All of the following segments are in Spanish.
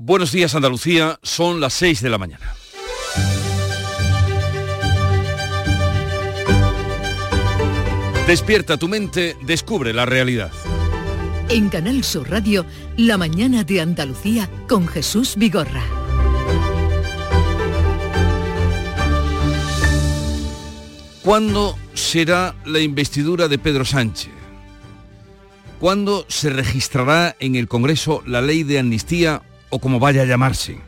Buenos días Andalucía, son las 6 de la mañana. Despierta tu mente, descubre la realidad. En Canal Sur Radio, La mañana de Andalucía con Jesús Vigorra. ¿Cuándo será la investidura de Pedro Sánchez? ¿Cuándo se registrará en el Congreso la ley de amnistía o como vaya a llamarse?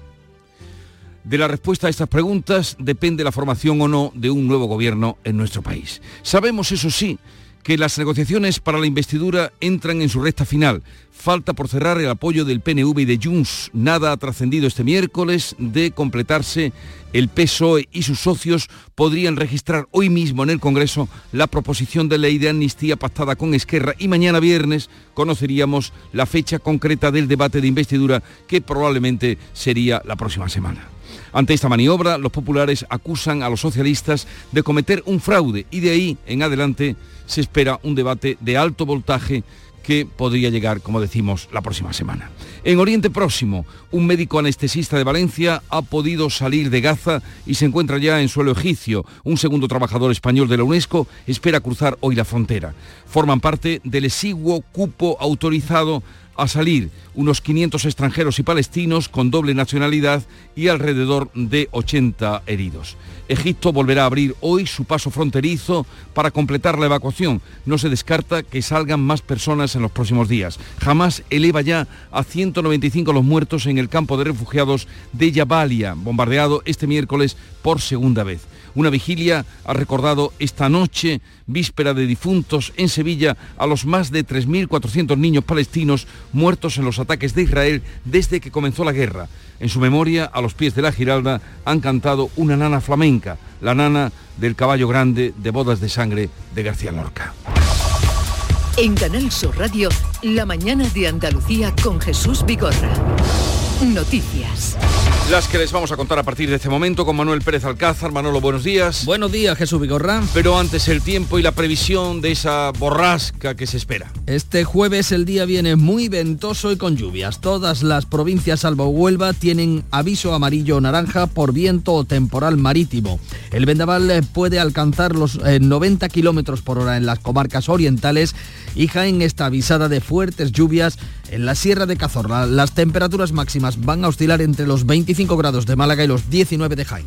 De la respuesta a estas preguntas depende la formación o no de un nuevo gobierno en nuestro país. Sabemos, eso sí, que las negociaciones para la investidura entran en su recta final. Falta por cerrar el apoyo del PNV y de Junts. Nada ha trascendido este miércoles de completarse. El PSOE y sus socios podrían registrar hoy mismo en el Congreso la proposición de ley de amnistía pactada con Esquerra y mañana viernes conoceríamos la fecha concreta del debate de investidura que probablemente sería la próxima semana. Ante esta maniobra, los populares acusan a los socialistas de cometer un fraude y de ahí en adelante se espera un debate de alto voltaje que podría llegar, como decimos, la próxima semana. En Oriente Próximo, un médico anestesista de Valencia ha podido salir de Gaza y se encuentra ya en suelo egipcio. Un segundo trabajador español de la UNESCO espera cruzar hoy la frontera. Forman parte del exiguo cupo autorizado a salir unos 500 extranjeros y palestinos con doble nacionalidad y alrededor de 80 heridos. Egipto volverá a abrir hoy su paso fronterizo para completar la evacuación. No se descarta que salgan más personas en los próximos días. Jamás eleva ya a 195 los muertos en el campo de refugiados de Jabalia, bombardeado este miércoles por segunda vez. Una vigilia ha recordado esta noche, víspera de difuntos, en Sevilla, a los más de 3.400 niños palestinos muertos en los ataques de Israel desde que comenzó la guerra. En su memoria, a los pies de la Giralda, han cantado una nana flamenca, la nana del caballo grande de bodas de sangre de García Lorca. En Canal Sur Radio, La mañana de Andalucía con Jesús Vigorra. Noticias. Las que les vamos a contar a partir de este momento con Manuel Pérez Alcázar. Manolo, buenos días. Buenos días, Jesús Vigorra. Pero antes el tiempo y la previsión de esa borrasca que se espera. Este jueves el día viene muy ventoso y con lluvias. Todas las provincias salvo Huelva tienen aviso amarillo o naranja por viento o temporal marítimo. El vendaval eh, puede alcanzar los 90 eh, kilómetros por hora en las comarcas orientales y Jaén está avisada de fuertes lluvias en la Sierra de Cazorla. Las temperaturas máximas van a oscilar entre los 25 grados de Málaga y los 19 de Jaén.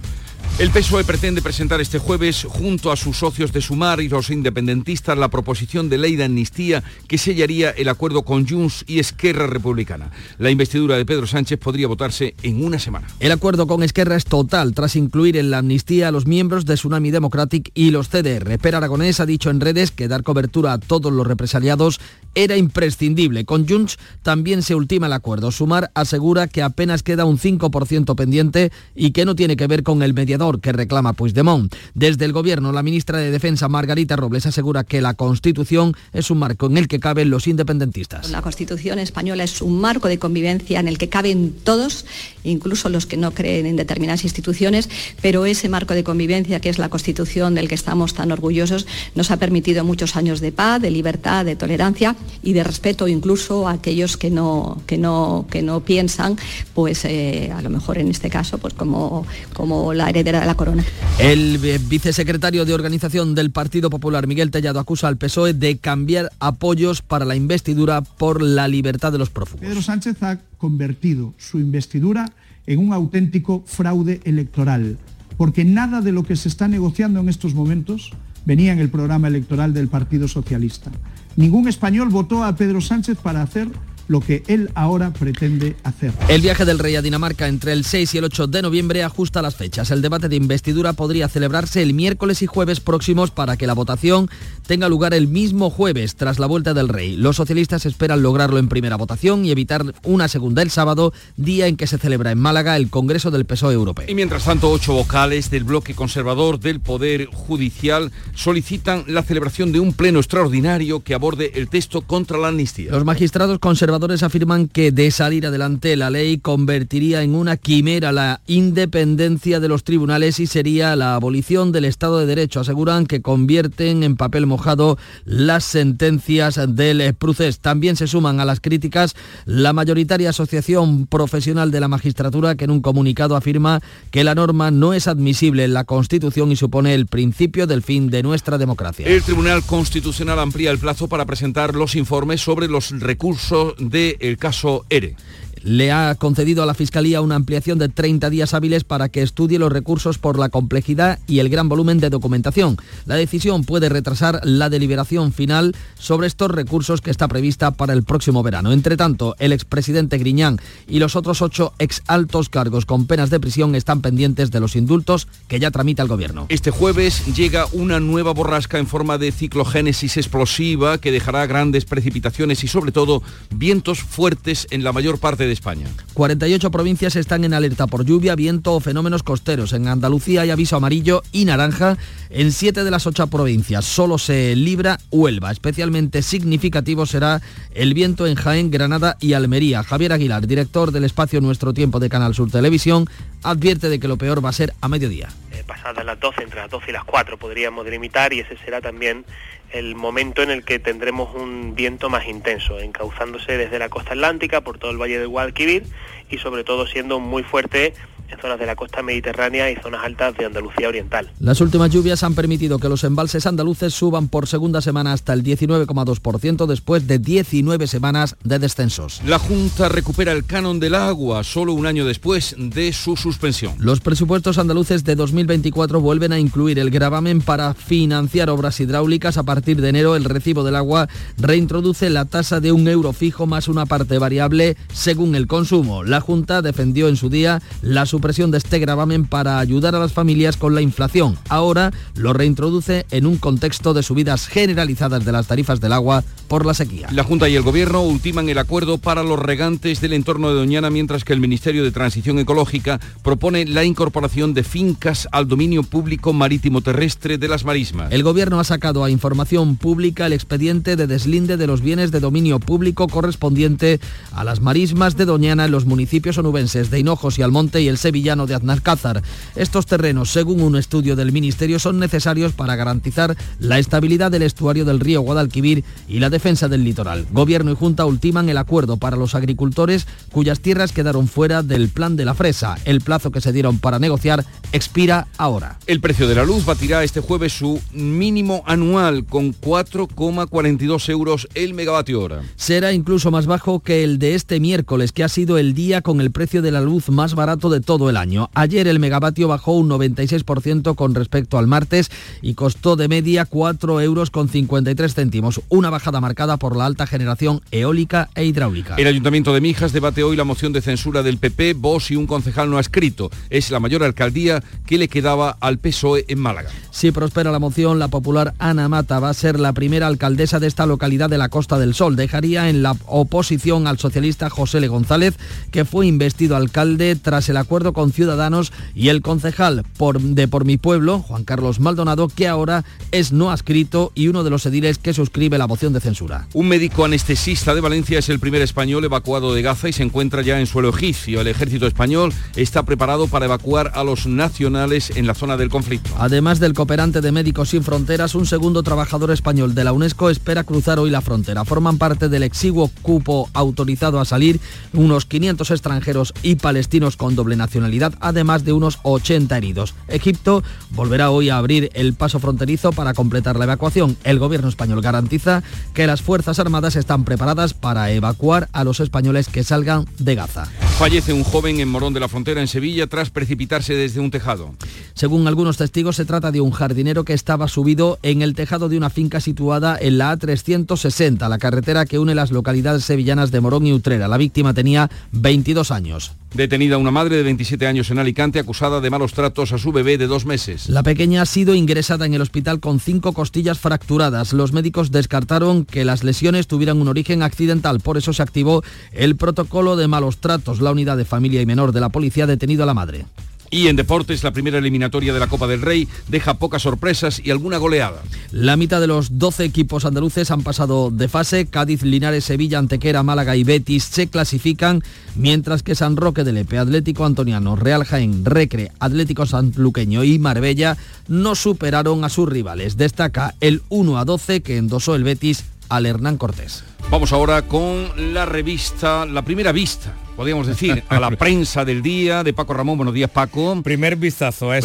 El PSOE pretende presentar este jueves, junto a sus socios de Sumar y los independentistas, la proposición de ley de amnistía que sellaría el acuerdo con Junts y Esquerra Republicana. La investidura de Pedro Sánchez podría votarse en una semana. El acuerdo con Esquerra es total, tras incluir en la amnistía a los miembros de Tsunami Democratic y los CDR. Per Aragonés ha dicho en redes que dar cobertura a todos los represaliados era imprescindible. Con Junts también se ultima el acuerdo. Sumar asegura que apenas queda un 5% pendiente y que no tiene que ver con el mediador que reclama Puigdemont. Desde el Gobierno, la ministra de Defensa, Margarita Robles, asegura que la Constitución es un marco en el que caben los independentistas. La Constitución española es un marco de convivencia en el que caben todos, incluso los que no creen en determinadas instituciones, pero ese marco de convivencia que es la Constitución del que estamos tan orgullosos nos ha permitido muchos años de paz, de libertad, de tolerancia y de respeto incluso a aquellos que no, que no, que no piensan, pues eh, a lo mejor en este caso, pues como, como la heredera la corona. El vicesecretario de Organización del Partido Popular, Miguel Tellado, acusa al PSOE de cambiar apoyos para la investidura por la libertad de los prófugos. Pedro Sánchez ha convertido su investidura en un auténtico fraude electoral, porque nada de lo que se está negociando en estos momentos venía en el programa electoral del Partido Socialista. Ningún español votó a Pedro Sánchez para hacer lo que él ahora pretende hacer. El viaje del rey a Dinamarca entre el 6 y el 8 de noviembre ajusta las fechas. El debate de investidura podría celebrarse el miércoles y jueves próximos para que la votación tenga lugar el mismo jueves tras la vuelta del rey. Los socialistas esperan lograrlo en primera votación y evitar una segunda el sábado, día en que se celebra en Málaga el Congreso del PSOE Europeo. Y mientras tanto, ocho vocales del bloque conservador del Poder Judicial solicitan la celebración de un pleno extraordinario que aborde el texto contra la amnistía. Los magistrados conservadores afirman que de salir adelante la ley convertiría en una quimera la independencia de los tribunales y sería la abolición del Estado de Derecho. Aseguran que convierten en papel mojado las sentencias del proceso. También se suman a las críticas la mayoritaria Asociación Profesional de la Magistratura que en un comunicado afirma que la norma no es admisible en la Constitución y supone el principio del fin de nuestra democracia. El Tribunal Constitucional amplía el plazo para presentar los informes sobre los recursos del caso ERE le ha concedido a la Fiscalía una ampliación de 30 días hábiles para que estudie los recursos por la complejidad y el gran volumen de documentación. La decisión puede retrasar la deliberación final sobre estos recursos que está prevista para el próximo verano. Entre tanto, el expresidente Griñán y los otros ocho ex altos cargos con penas de prisión están pendientes de los indultos que ya tramita el gobierno. Este jueves llega una nueva borrasca en forma de ciclogénesis explosiva que dejará grandes precipitaciones y sobre todo vientos fuertes en la mayor parte de España. 48 provincias están en alerta por lluvia, viento o fenómenos costeros. En Andalucía hay aviso amarillo y naranja en siete de las ocho provincias. Solo se libra Huelva. Especialmente significativo será el viento en Jaén, Granada y Almería. Javier Aguilar, director del espacio Nuestro Tiempo de Canal Sur Televisión, advierte de que lo peor va a ser a mediodía. Eh, pasadas las 12, entre las 12 y las 4 podríamos delimitar y ese será también el momento en el que tendremos un viento más intenso, encauzándose desde la costa atlántica por todo el valle del Guadalquivir y sobre todo siendo muy fuerte en zonas de la costa mediterránea y zonas altas de Andalucía Oriental. Las últimas lluvias han permitido que los embalses andaluces suban por segunda semana hasta el 19,2% después de 19 semanas de descensos. La Junta recupera el canon del agua solo un año después de su suspensión. Los presupuestos andaluces de 2024 vuelven a incluir el gravamen para financiar obras hidráulicas. A partir de enero el recibo del agua reintroduce la tasa de un euro fijo más una parte variable según el consumo. La Junta defendió en su día la supresión de este gravamen para ayudar a las familias con la inflación. Ahora lo reintroduce en un contexto de subidas generalizadas de las tarifas del agua por la sequía. La Junta y el Gobierno ultiman el acuerdo para los regantes del entorno de Doñana, mientras que el Ministerio de Transición Ecológica propone la incorporación de fincas al dominio público marítimo terrestre de las marismas. El Gobierno ha sacado a información pública el expediente de deslinde de los bienes de dominio público correspondiente a las marismas de Doñana en los municipios onubenses de Hinojos y Almonte y el sevillano de Aznalcázar. Estos terrenos, según un estudio del Ministerio, son necesarios para garantizar la estabilidad del estuario del río Guadalquivir y la defensa del litoral. Gobierno y Junta ultiman el acuerdo para los agricultores cuyas tierras quedaron fuera del plan de la fresa. El plazo que se dieron para negociar expira ahora. El precio de la luz batirá este jueves su mínimo anual con 4,42 euros el megavatio hora. Será incluso más bajo que el de este miércoles, que ha sido el día con el precio de la luz más barato de todo el año. Ayer el megavatio bajó un 96% con respecto al martes y costó de media 4 euros con 53 céntimos, una bajada marcada por la alta generación eólica e hidráulica. El Ayuntamiento de Mijas debate hoy la moción de censura del PP, vos y un concejal no ha escrito. Es la mayor alcaldía que le quedaba al PSOE en Málaga. Si prospera la moción, la popular Ana Mata va a ser la primera alcaldesa de esta localidad de la Costa del Sol. Dejaría en la oposición al socialista José Le González, que fue investido alcalde tras el acuerdo con Ciudadanos y el concejal por, de Por Mi Pueblo, Juan Carlos Maldonado, que ahora es no adscrito y uno de los ediles que suscribe la moción de censura. Un médico anestesista de Valencia es el primer español evacuado de Gaza y se encuentra ya en suelo egipcio. El ejército español está preparado para evacuar a los nacionales en la zona del conflicto. Además del cooperante de Médicos Sin Fronteras, un segundo trabajador español de la UNESCO espera cruzar hoy la frontera. Forman parte del exiguo cupo autorizado a salir unos 500 extranjeros y palestinos con doble nacionalidad, además de unos 80 heridos. Egipto volverá hoy a abrir el paso fronterizo para completar la evacuación. El gobierno español garantiza que las Fuerzas Armadas están preparadas para evacuar a los españoles que salgan de Gaza. Fallece un joven en Morón de la Frontera, en Sevilla, tras precipitarse desde un tejado. Según algunos testigos, se trata de un jardinero que estaba subido en el tejado de una finca situada en la A360, la carretera que une las localidades sevillanas de Morón y Utrera. La víctima tenía 22 años. Detenida una madre de 27 años en Alicante acusada de malos tratos a su bebé de dos meses. La pequeña ha sido ingresada en el hospital con cinco costillas fracturadas. Los médicos descartaron que las lesiones tuvieran un origen accidental. Por eso se activó el protocolo de malos tratos. La unidad de familia y menor de la policía ha detenido a la madre. Y en deportes, la primera eliminatoria de la Copa del Rey deja pocas sorpresas y alguna goleada. La mitad de los 12 equipos andaluces han pasado de fase. Cádiz, Linares, Sevilla, Antequera, Málaga y Betis se clasifican, mientras que San Roque de Lepe, Atlético Antoniano, Real Jaén, Recre, Atlético Sanluqueño y Marbella no superaron a sus rivales. Destaca el 1 a 12 que endosó el Betis al Hernán Cortés. Vamos ahora con la revista, la primera vista podríamos decir, a la prensa del día de Paco Ramón. Buenos días, Paco. Primer vistazo a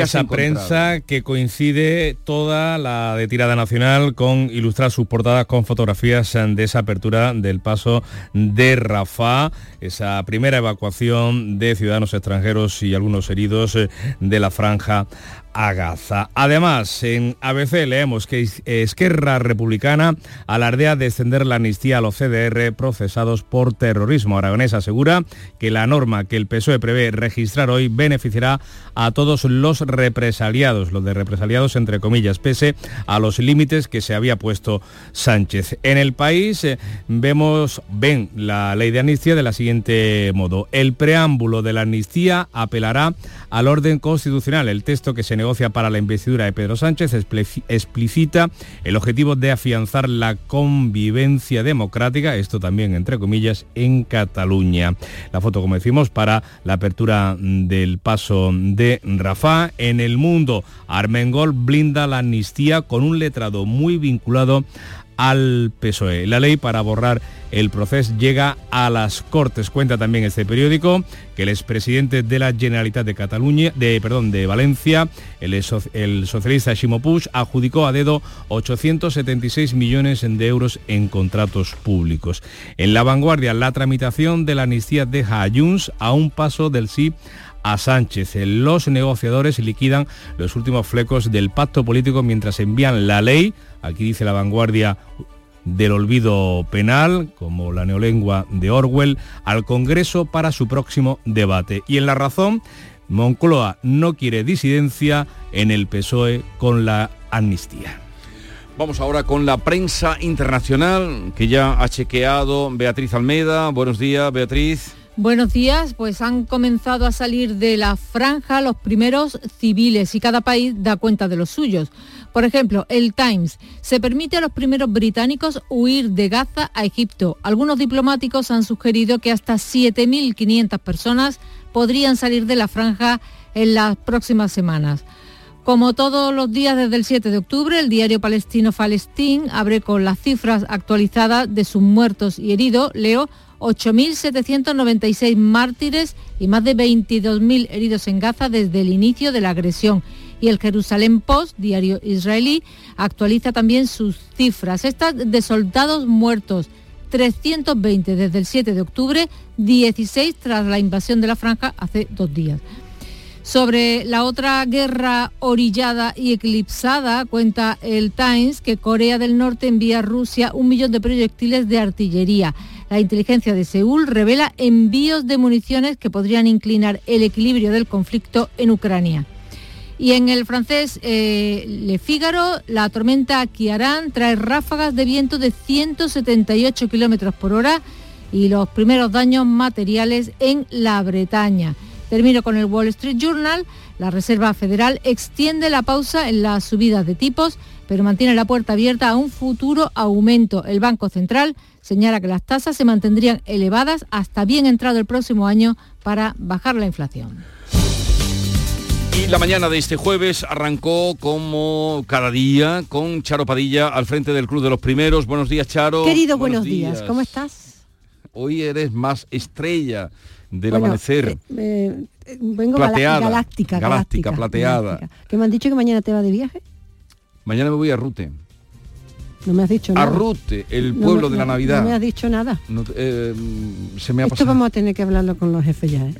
esa, prensa que coincide toda la de tirada nacional con ilustrar sus portadas con fotografías de esa apertura del paso de Rafa, esa primera evacuación de ciudadanos extranjeros y algunos heridos eh, de la franja a Gaza. Además, en ABC leemos que Esquerra Republicana alardea de extender la amnistía a los CDR procesados por terrorismo. Aragonés asegura que la norma que el PSOE prevé registrar hoy beneficiará a todos los represaliados, los de represaliados entre comillas, pese a los límites que se había puesto Sánchez. En el país eh, vemos, ven la ley de amnistía de la siguiente modo. El preámbulo de la amnistía apelará al orden constitucional. El texto que se para la investidura de Pedro Sánchez explicita el objetivo de afianzar la convivencia democrática, esto también entre comillas, en Cataluña. La foto, como decimos, para la apertura del paso de Rafah. En el mundo, Armengol blinda la amnistía con un letrado muy vinculado al PSOE. La ley para borrar el proceso llega a las Cortes. Cuenta también este periódico que el expresidente de la Generalitat de Cataluña, de, perdón, de Valencia, el, socialista Ximo Puig, adjudicó a dedo 876 millones de euros en contratos públicos. En la vanguardia, la tramitación de la amnistía deja a Junts a un paso del sí a Sánchez. Los negociadores liquidan los últimos flecos del pacto político mientras envían la ley, aquí dice la vanguardia del olvido penal, como la neolengua de Orwell, al Congreso para su próximo debate. Y en la razón, Moncloa no quiere disidencia en el PSOE con la amnistía. Vamos ahora con la prensa internacional que ya ha chequeado Beatriz Almeda. Buenos días, Beatriz. Buenos días, pues han comenzado a salir de la franja los primeros civiles y cada país da cuenta de los suyos. Por ejemplo, el Times se permite a los primeros británicos huir de Gaza a Egipto. Algunos diplomáticos han sugerido que hasta 7.500 personas podrían salir de la franja en las próximas semanas. Como todos los días desde el 7 de octubre, el diario palestino Falestín abre con las cifras actualizadas de sus muertos y heridos. Leo 8.796 mártires y más de 22.000 heridos en Gaza desde el inicio de la agresión. Y el Jerusalén Post, diario israelí, actualiza también sus cifras. Estas de soldados muertos, 320 desde el 7 de octubre, 16 tras la invasión de la franja hace dos días. Sobre la otra guerra orillada y eclipsada, cuenta el Times que Corea del Norte envía a Rusia un millón de proyectiles de artillería. La inteligencia de Seúl revela envíos de municiones que podrían inclinar el equilibrio del conflicto en Ucrania. Y en el francés eh, Le Figaro, la tormenta Kiaran trae ráfagas de viento de 178 kilómetros por hora y los primeros daños materiales en la Bretaña. Termino con el Wall Street Journal. La Reserva Federal extiende la pausa en las subidas de tipos, pero mantiene la puerta abierta a un futuro aumento. El Banco Central señala que las tasas se mantendrían elevadas hasta bien entrado el próximo año para bajar la inflación. Y la mañana de este jueves arrancó como cada día con Charo Padilla al frente del Club de los Primeros. Buenos días, Charo. Querido, buenos, días. ¿Cómo estás? Hoy eres más estrella del amanecer. Eh, eh, vengo galáctica, galáctica, galáctica, plateada. ¿Que me han dicho que mañana te va de viaje? Mañana me voy a Rute. No me has dicho nada. Arrute, el pueblo de la Navidad. No me has dicho nada. Eh, se me ha Esto vamos a tener que hablarlo con los jefes ya. ¿eh?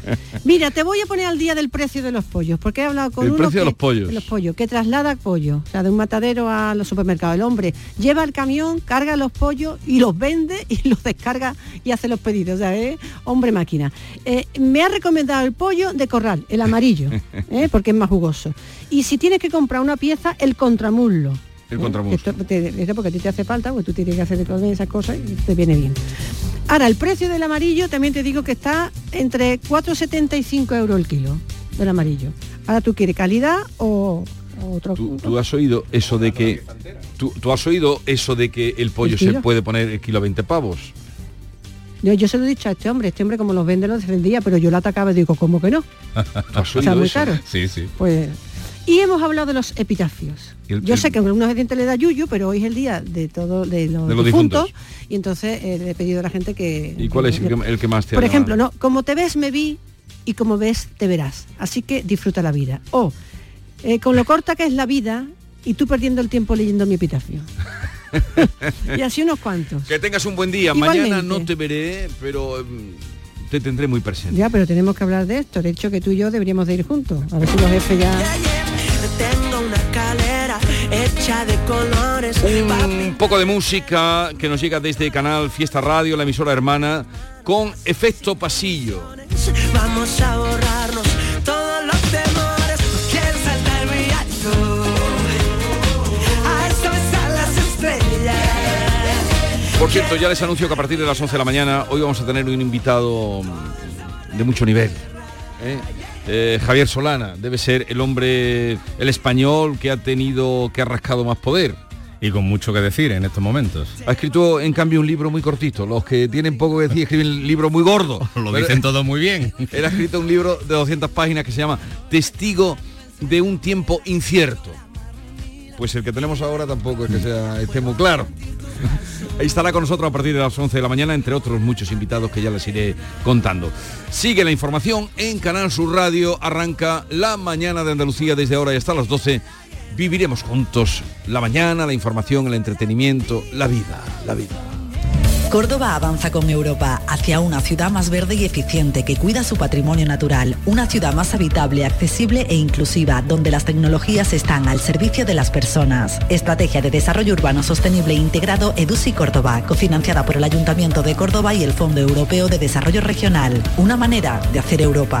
Mira, te voy a poner al día del precio de los pollos, porque he hablado con el uno precio que, de los pollos. de los pollos, que traslada pollo, o sea, de un matadero a los supermercados. El hombre lleva el camión, carga los pollos y los vende y los descarga y hace los pedidos. O sea, ¿eh? hombre máquina. Eh, me ha recomendado el pollo de corral, el amarillo, porque es más jugoso. Y si tienes que comprar una pieza, el contramuslo El contramundo. Esto, porque a ti te hace falta, porque tú tienes que hacer todas esas cosas y te viene bien. Ahora, el precio del amarillo también te digo que está entre 4,75 euros el kilo del amarillo. Ahora tú quieres calidad o, otro. ¿Tú, has oído eso de que tú, has oído eso de que el pollo se puede poner el kilo a 20 pavos? Yo, se lo he dicho a este hombre, este hombre como los vende los defendía, pero yo lo atacaba y digo, ¿cómo que no? o sea, muy caro. Sí, sí. Pues y hemos hablado de los epitafios. Yo sé que a algunos gente le da yuyu, pero hoy es el día de todo de los, difuntos, y entonces eh, le he pedido a la gente que. ¿Y cuál es el que, más te Por ejemplo, no, como te ves me vi y como ves te verás. Así que disfruta la vida. O eh, con lo corta que es la vida y tú perdiendo el tiempo leyendo mi epitafio. y así unos cuantos. Que tengas un buen día. Mañana no te veré, pero em, te tendré muy presente. Ya, pero tenemos que hablar de esto. De hecho, que tú y yo deberíamos de ir juntos. A ver si los jefes ya hecha de colores. Un poco de música que nos llega desde Canal Fiesta Radio, la emisora hermana, con efecto pasillo. Vamos a borrarnos todos los temores, quiero saltar muy alto. A las estrellas. Por cierto, ya les anuncio que a partir de las 11 de la mañana hoy vamos a tener un invitado de mucho nivel. ¿eh? Eh, Javier Solana debe ser el hombre, el español que ha tenido, que ha rascado más poder. Y con mucho que decir en estos momentos. Ha escrito en cambio un libro muy cortito. Los que tienen poco que decir escriben libro muy gordo. Lo dicen todo muy bien. Él ha escrito un libro de 200 páginas que se llama Testigo de un tiempo incierto. Pues el que tenemos ahora tampoco es que sea, esté muy claro. Estará con nosotros a partir de las 11 de la mañana, entre otros muchos invitados que ya les iré contando. Sigue la información en Canal Sur Radio. Arranca la mañana de Andalucía desde ahora y hasta las 12. Viviremos juntos la mañana, la información, el entretenimiento, la vida, la vida. Córdoba avanza con Europa hacia una ciudad más verde y eficiente que cuida su patrimonio natural, una ciudad más habitable, accesible e inclusiva, donde las tecnologías están al servicio de las personas. Estrategia de Desarrollo Urbano Sostenible e Integrado EDUSI Córdoba, cofinanciada por el Ayuntamiento de Córdoba y el Fondo Europeo de Desarrollo Regional. Una manera de hacer Europa.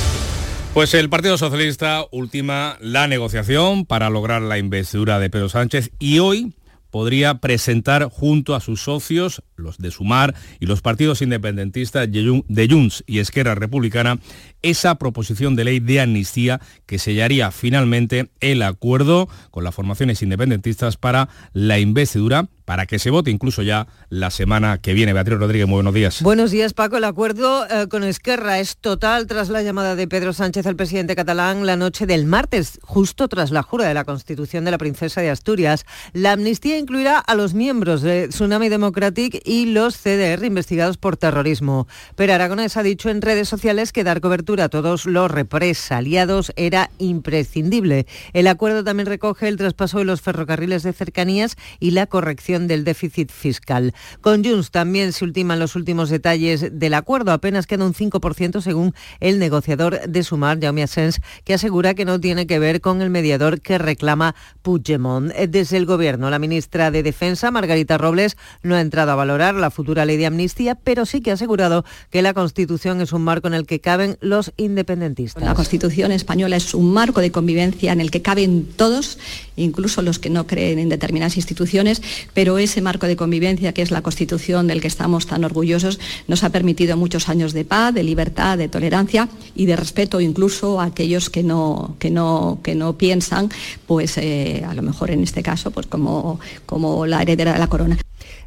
Pues el Partido Socialista ultima la negociación para lograr la investidura de Pedro Sánchez y hoy podría presentar junto a sus socios, los de Sumar y los partidos independentistas de Junts y Esquerra Republicana, esa proposición de ley de amnistía que sellaría finalmente el acuerdo con las formaciones independentistas para la investidura para que se vote incluso ya la semana que viene. Beatriz Rodríguez, muy buenos días. Buenos días, Paco. El acuerdo eh, con Esquerra es total tras la llamada de Pedro Sánchez al presidente catalán la noche del martes, justo tras la jura de la Constitución de la Princesa de Asturias. La amnistía incluirá a los miembros de Tsunami Democratic y los CDR investigados por terrorismo. Pero Aragonés ha dicho en redes sociales que dar cobertura a todos los represaliados era imprescindible. El acuerdo también recoge el traspaso de los ferrocarriles de cercanías y la corrección del déficit fiscal. Con Junts también se ultiman los últimos detalles del acuerdo. Apenas queda un 5% según el negociador de Sumar, Jaume Asens, que asegura que no tiene que ver con el mediador que reclama Puigdemont. Desde el Gobierno, la ministra de Defensa, Margarita Robles, no ha entrado a valorar la futura ley de amnistía, pero sí que ha asegurado que la Constitución es un marco en el que caben los independentistas. La Constitución española es un marco de convivencia en el que caben todos, incluso los que no creen en determinadas instituciones, pero ese marco de convivencia que es la Constitución del que estamos tan orgullosos nos ha permitido muchos años de paz, de libertad, de tolerancia y de respeto incluso a aquellos que no, que no, que no piensan, pues eh, a lo mejor en este caso, pues como, como la heredera de la corona.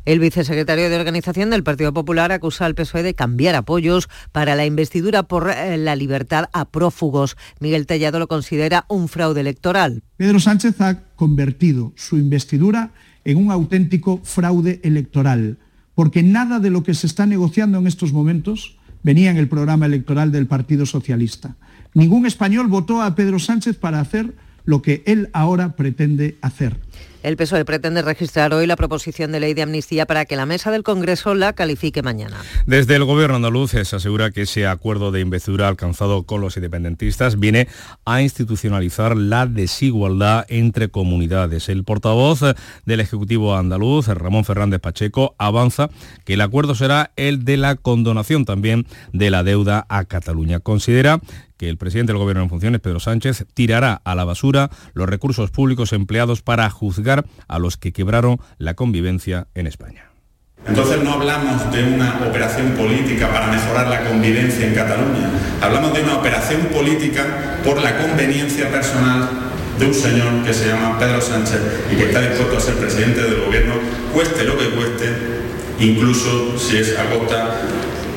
El vicesecretario de Organización del Partido Popular acusa al PSOE de cambiar apoyos para la investidura por eh, la libertad a prófugos. Miguel Tellado lo considera un fraude electoral. Pedro Sánchez ha convertido su investidura en un auténtico fraude electoral, porque nada de lo que se está negociando en estos momentos venía en el programa electoral del Partido Socialista. Ningún español votó a Pedro Sánchez para hacer lo que él ahora pretende hacer. El PSOE pretende registrar hoy la proposición de ley de amnistía para que la mesa del Congreso la califique mañana. Desde el gobierno andaluz se asegura que ese acuerdo de investidura alcanzado con los independentistas viene a institucionalizar la desigualdad entre comunidades. El portavoz del Ejecutivo andaluz, Ramón Fernández Pacheco, avanza que el acuerdo será el de la condonación también de la deuda a Cataluña. Considera que el presidente del Gobierno en funciones, Pedro Sánchez, tirará a la basura los recursos públicos empleados para juzgar a los que quebraron la convivencia en España. Entonces no hablamos de una operación política para mejorar la convivencia en Cataluña, hablamos de una operación política por la conveniencia personal de un señor que se llama Pedro Sánchez y que está dispuesto a ser presidente del gobierno, cueste lo que cueste, incluso si es a costa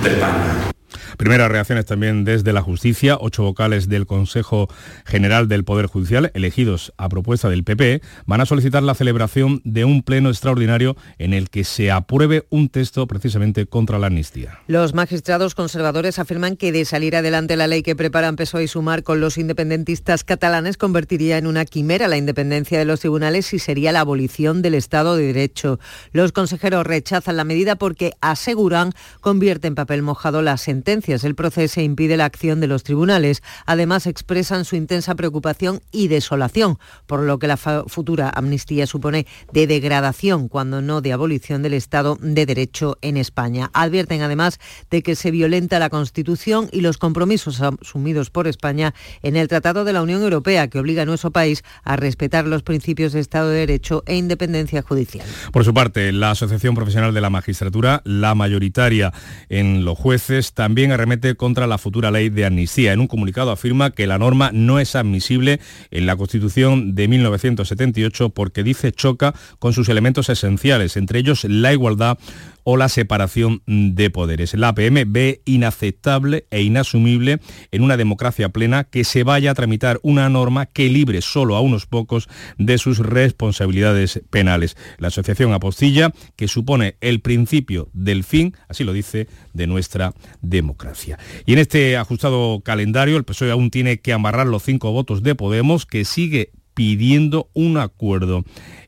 de España. Primeras reacciones también desde la justicia, ocho vocales del Consejo General del Poder Judicial, elegidos a propuesta del PP, van a solicitar la celebración de un pleno extraordinario en el que se apruebe un texto precisamente contra la amnistía. Los magistrados conservadores afirman que de salir adelante la ley que preparan PSOE y Sumar con los independentistas catalanes convertiría en una quimera la independencia de los tribunales y sería la abolición del Estado de Derecho. Los consejeros rechazan la medida porque aseguran convierte en papel mojado la sentencia el proceso impide la acción de los tribunales. Además, expresan su intensa preocupación y desolación por lo que la futura amnistía supone de degradación, cuando no de abolición del Estado de Derecho en España. Advierten además de que se violenta la Constitución y los compromisos asumidos por España en el Tratado de la Unión Europea, que obliga a nuestro país a respetar los principios de Estado de Derecho e independencia judicial. Por su parte, la Asociación Profesional de la Magistratura, la mayoritaria en los jueces, también remete contra la futura ley de amnistía. En un comunicado afirma que la norma no es admisible en la Constitución de 1978 porque dice choca con sus elementos esenciales, entre ellos la igualdad o la separación de poderes. La APM ve inaceptable e inasumible en una democracia plena que se vaya a tramitar una norma que libre solo a unos pocos de sus responsabilidades penales. La asociación apostilla que supone el principio del fin, así lo dice, de nuestra democracia. Y en este ajustado calendario el PSOE aún tiene que amarrar los cinco votos de Podemos que sigue pidiendo un acuerdo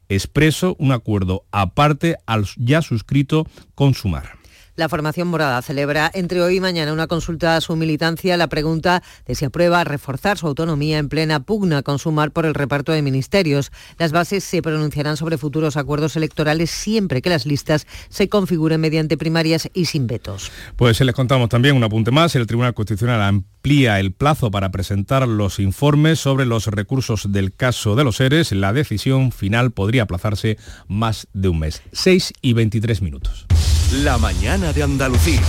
expreso un acuerdo aparte al ya suscrito con Sumar. La formación morada celebra entre hoy y mañana una consulta a su militancia la pregunta de si aprueba reforzar su autonomía en plena pugna con sumar por el reparto de ministerios. Las bases se pronunciarán sobre futuros acuerdos electorales siempre que las listas se configuren mediante primarias y sin vetos. Pues les contamos también un apunte más. El Tribunal Constitucional amplía el plazo para presentar los informes sobre los recursos del caso de los seres. La decisión final podría aplazarse más de un mes. 6 y 23 minutos. La mañana de Andalucía.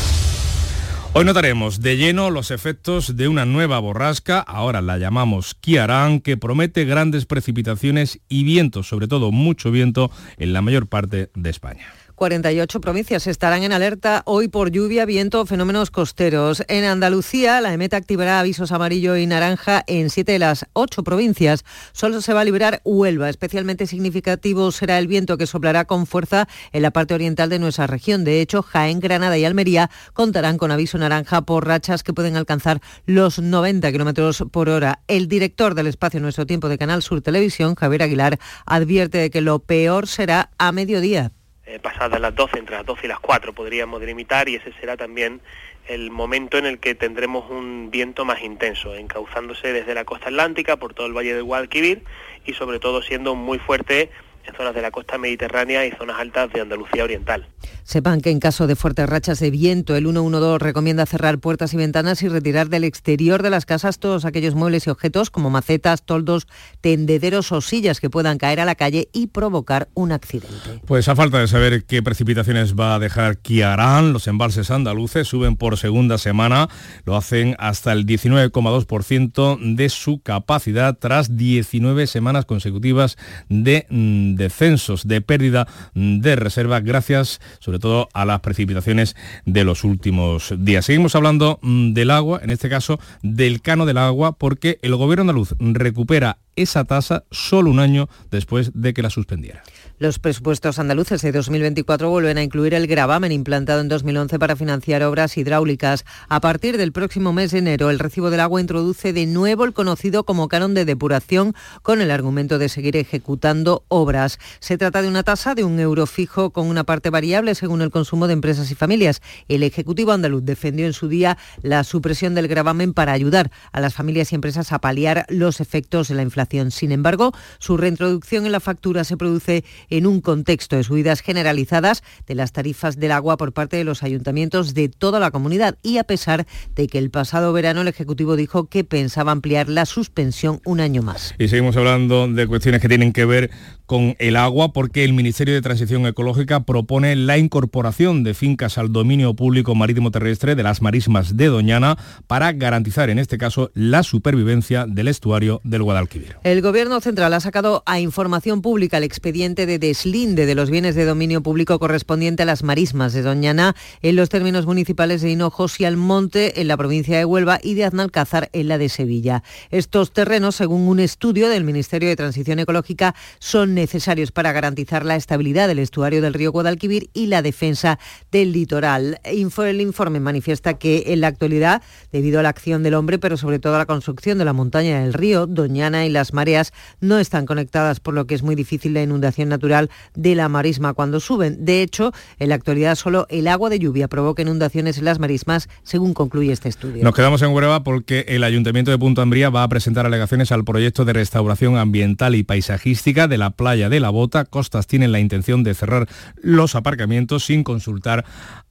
Hoy notaremos de lleno los efectos de una nueva borrasca, ahora la llamamos Kiarán, que promete grandes precipitaciones y viento, sobre todo mucho viento, en la mayor parte de España. 48 provincias estarán en alerta hoy por lluvia, viento o fenómenos costeros. En Andalucía, la EMET activará avisos amarillo y naranja en siete de las ocho provincias. Solo se va a liberar Huelva. Especialmente significativo será el viento que soplará con fuerza en la parte oriental de nuestra región. De hecho, Jaén, Granada y Almería contarán con aviso naranja por rachas que pueden alcanzar los 90 kilómetros por hora. El director del espacio Nuestro Tiempo de Canal Sur Televisión, Javier Aguilar, advierte de que lo peor será a mediodía. Eh, pasadas las 12, entre las 12 y las 4 podríamos delimitar y ese será también el momento en el que tendremos un viento más intenso, encauzándose desde la costa atlántica por todo el valle del Guadalquivir y sobre todo siendo muy fuerte en zonas de la costa mediterránea y zonas altas de Andalucía Oriental. Sepan que en caso de fuertes rachas de viento, el 112 recomienda cerrar puertas y ventanas y retirar del exterior de las casas todos aquellos muebles y objetos como macetas, toldos, tendederos o sillas que puedan caer a la calle y provocar un accidente. Pues a falta de saber qué precipitaciones va a dejar Kiarán, los embalses andaluces suben por segunda semana, lo hacen hasta el 19,2% de su capacidad tras 19 semanas consecutivas de mm, descensos, de pérdida de reserva gracias sobre todo a las precipitaciones de los últimos días. Seguimos hablando mm, del agua, en este caso del cano del agua, porque el gobierno andaluz recupera esa tasa solo un año después de que la suspendiera. Los presupuestos andaluces de 2024 vuelven a incluir el gravamen implantado en 2011 para financiar obras hidráulicas. A partir del próximo mes de enero, el recibo del agua introduce de nuevo el conocido como canon de depuración con el argumento de seguir ejecutando obras. Se trata de una tasa de un euro fijo con una parte variable según el consumo de empresas y familias. El Ejecutivo andaluz defendió en su día la supresión del gravamen para ayudar a las familias y empresas a paliar los efectos de la inflación. Sin embargo, su reintroducción en la factura se produce en un contexto de subidas generalizadas de las tarifas del agua por parte de los ayuntamientos de toda la comunidad y a pesar de que el pasado verano el Ejecutivo dijo que pensaba ampliar la suspensión un año más. Y seguimos hablando de cuestiones que tienen que ver con el agua porque el Ministerio de Transición Ecológica propone la incorporación de fincas al dominio público marítimo terrestre de las marismas de Doñana para garantizar en este caso la supervivencia del estuario del Guadalquivir. El Gobierno Central ha sacado a información pública el expediente de deslinde de los bienes de dominio público correspondiente a las marismas de Doñana en los términos municipales de Hinojos y Almonte en la provincia de Huelva y de Aznalcázar en la de Sevilla. Estos terrenos, según un estudio del Ministerio de Transición Ecológica, son necesarios para garantizar la estabilidad del estuario del río Guadalquivir y la defensa del litoral. El informe manifiesta que en la actualidad, debido a la acción del hombre, pero sobre todo a la construcción de la montaña del río, Doñana y las mareas no están conectadas, por lo que es muy difícil la inundación natural de la marisma cuando suben. De hecho, en la actualidad solo el agua de lluvia provoca inundaciones en las marismas, según concluye este estudio. Nos quedamos en Huelva porque el Ayuntamiento de Punto Ambría va a presentar alegaciones al proyecto de restauración ambiental y paisajística de la playa de la Bota. Costas tienen la intención de cerrar los aparcamientos sin consultar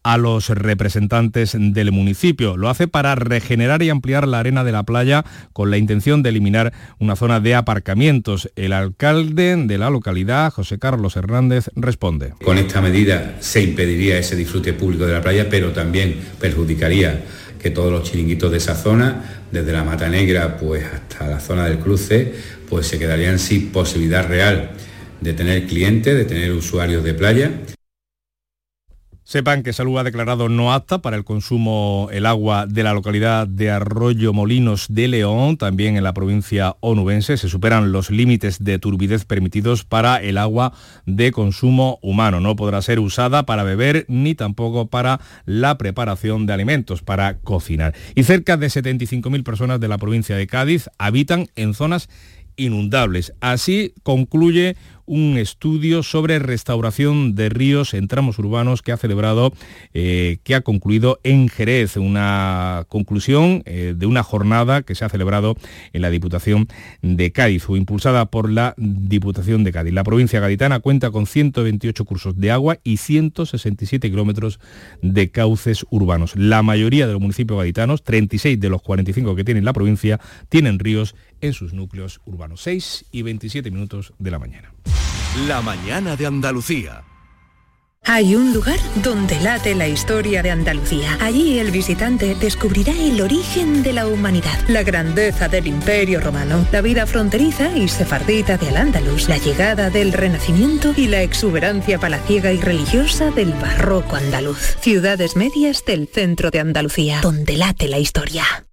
a los representantes del municipio. Lo hace para regenerar y ampliar la arena de la playa con la intención de eliminar una zona de aparcamientos. El alcalde de la localidad, José Carlos Hernández, responde. Con esta medida se impediría ese disfrute público de la playa, pero también perjudicaría que todos los chiringuitos de esa zona, desde la Mata Negra pues hasta la zona del cruce, pues se quedarían sin posibilidad real de tener clientes, de tener usuarios de playa. Sepan que Salud ha declarado no apta para el consumo el agua de la localidad de Arroyo Molinos de León, también en la provincia onubense. Se superan los límites de turbidez permitidos para el agua de consumo humano. No podrá ser usada para beber ni tampoco para la preparación de alimentos, para cocinar. Y cerca de 75.000 personas de la provincia de Cádiz habitan en zonas inundables. Así concluye un estudio sobre restauración de ríos en tramos urbanos que ha celebrado, eh, que ha concluido en Jerez, una conclusión eh, de una jornada que se ha celebrado en la Diputación de Cádiz o impulsada por la Diputación de Cádiz. La provincia gaditana cuenta con 128 cursos de agua y 167 kilómetros de cauces urbanos. La mayoría de los municipios gaditanos, 36 de los 45 que tienen la provincia, tienen ríos en sus núcleos urbanos. 6 y 27 minutos de la mañana. La mañana de Andalucía. Hay un lugar donde late la historia de Andalucía. Allí el visitante descubrirá el origen de la humanidad, la grandeza del imperio romano, la vida fronteriza y sefardita de Al-Ándalus, la llegada del Renacimiento y la exuberancia palaciega y religiosa del barroco andaluz. Ciudades medias del centro de Andalucía, donde late la historia.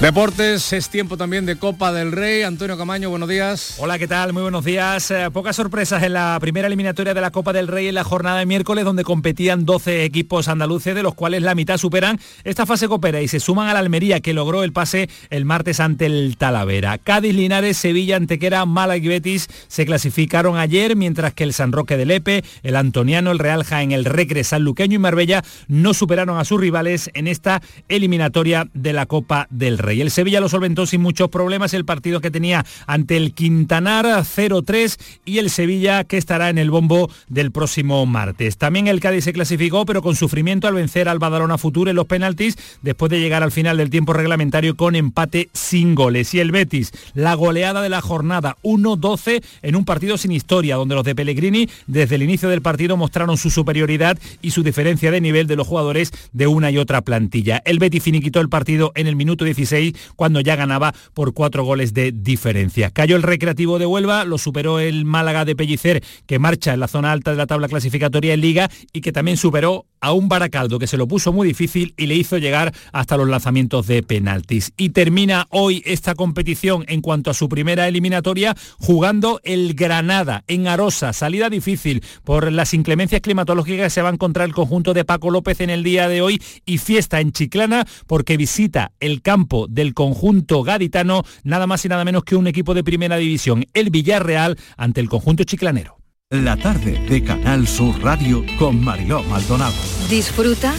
Deportes, es tiempo también de Copa del Rey. Antonio Camaño, buenos días. Hola, ¿qué tal? Muy buenos días. Eh, pocas sorpresas en la primera eliminatoria de la Copa del Rey en la jornada de miércoles, donde competían 12 equipos andaluces, de los cuales la mitad superan esta fase copera y se suman a la Almería, que logró el pase el martes ante el Talavera. Cádiz, Linares, Sevilla, Antequera, Málaga y Betis se clasificaron ayer, mientras que el San Roque de Lepe, el Antoniano, el Real Jaén, el Recre, San Luqueño y Marbella no superaron a sus rivales en esta eliminatoria de la Copa del Rey. Y el Sevilla lo solventó sin muchos problemas el partido que tenía ante el Quintanar 0-3 y el Sevilla que estará en el bombo del próximo martes. También el Cádiz se clasificó pero con sufrimiento al vencer al Badalona Futur en los penaltis después de llegar al final del tiempo reglamentario con empate sin goles. Y el Betis, la goleada de la jornada 1-12 en un partido sin historia donde los de Pellegrini desde el inicio del partido mostraron su superioridad y su diferencia de nivel de los jugadores de una y otra plantilla. El Betis finiquitó el partido en el minuto 16 16 cuando ya ganaba por cuatro goles de diferencia. Cayó el Recreativo de Huelva, lo superó el Málaga de Pellicer que marcha en la zona alta de la tabla clasificatoria en Liga y que también superó a un Baracaldo que se lo puso muy difícil y le hizo llegar hasta los lanzamientos de penaltis. Y termina hoy esta competición en cuanto a su primera eliminatoria jugando el Granada en Arosa. Salida difícil por las inclemencias climatológicas se va a encontrar el conjunto de Paco López en el día de hoy y fiesta en Chiclana porque visita el campo del conjunto gaditano nada más y nada menos que un equipo de primera división, el Villarreal, ante el conjunto chiclanero. La tarde de Canal Sur Radio con Mariló Maldonado. Disfruta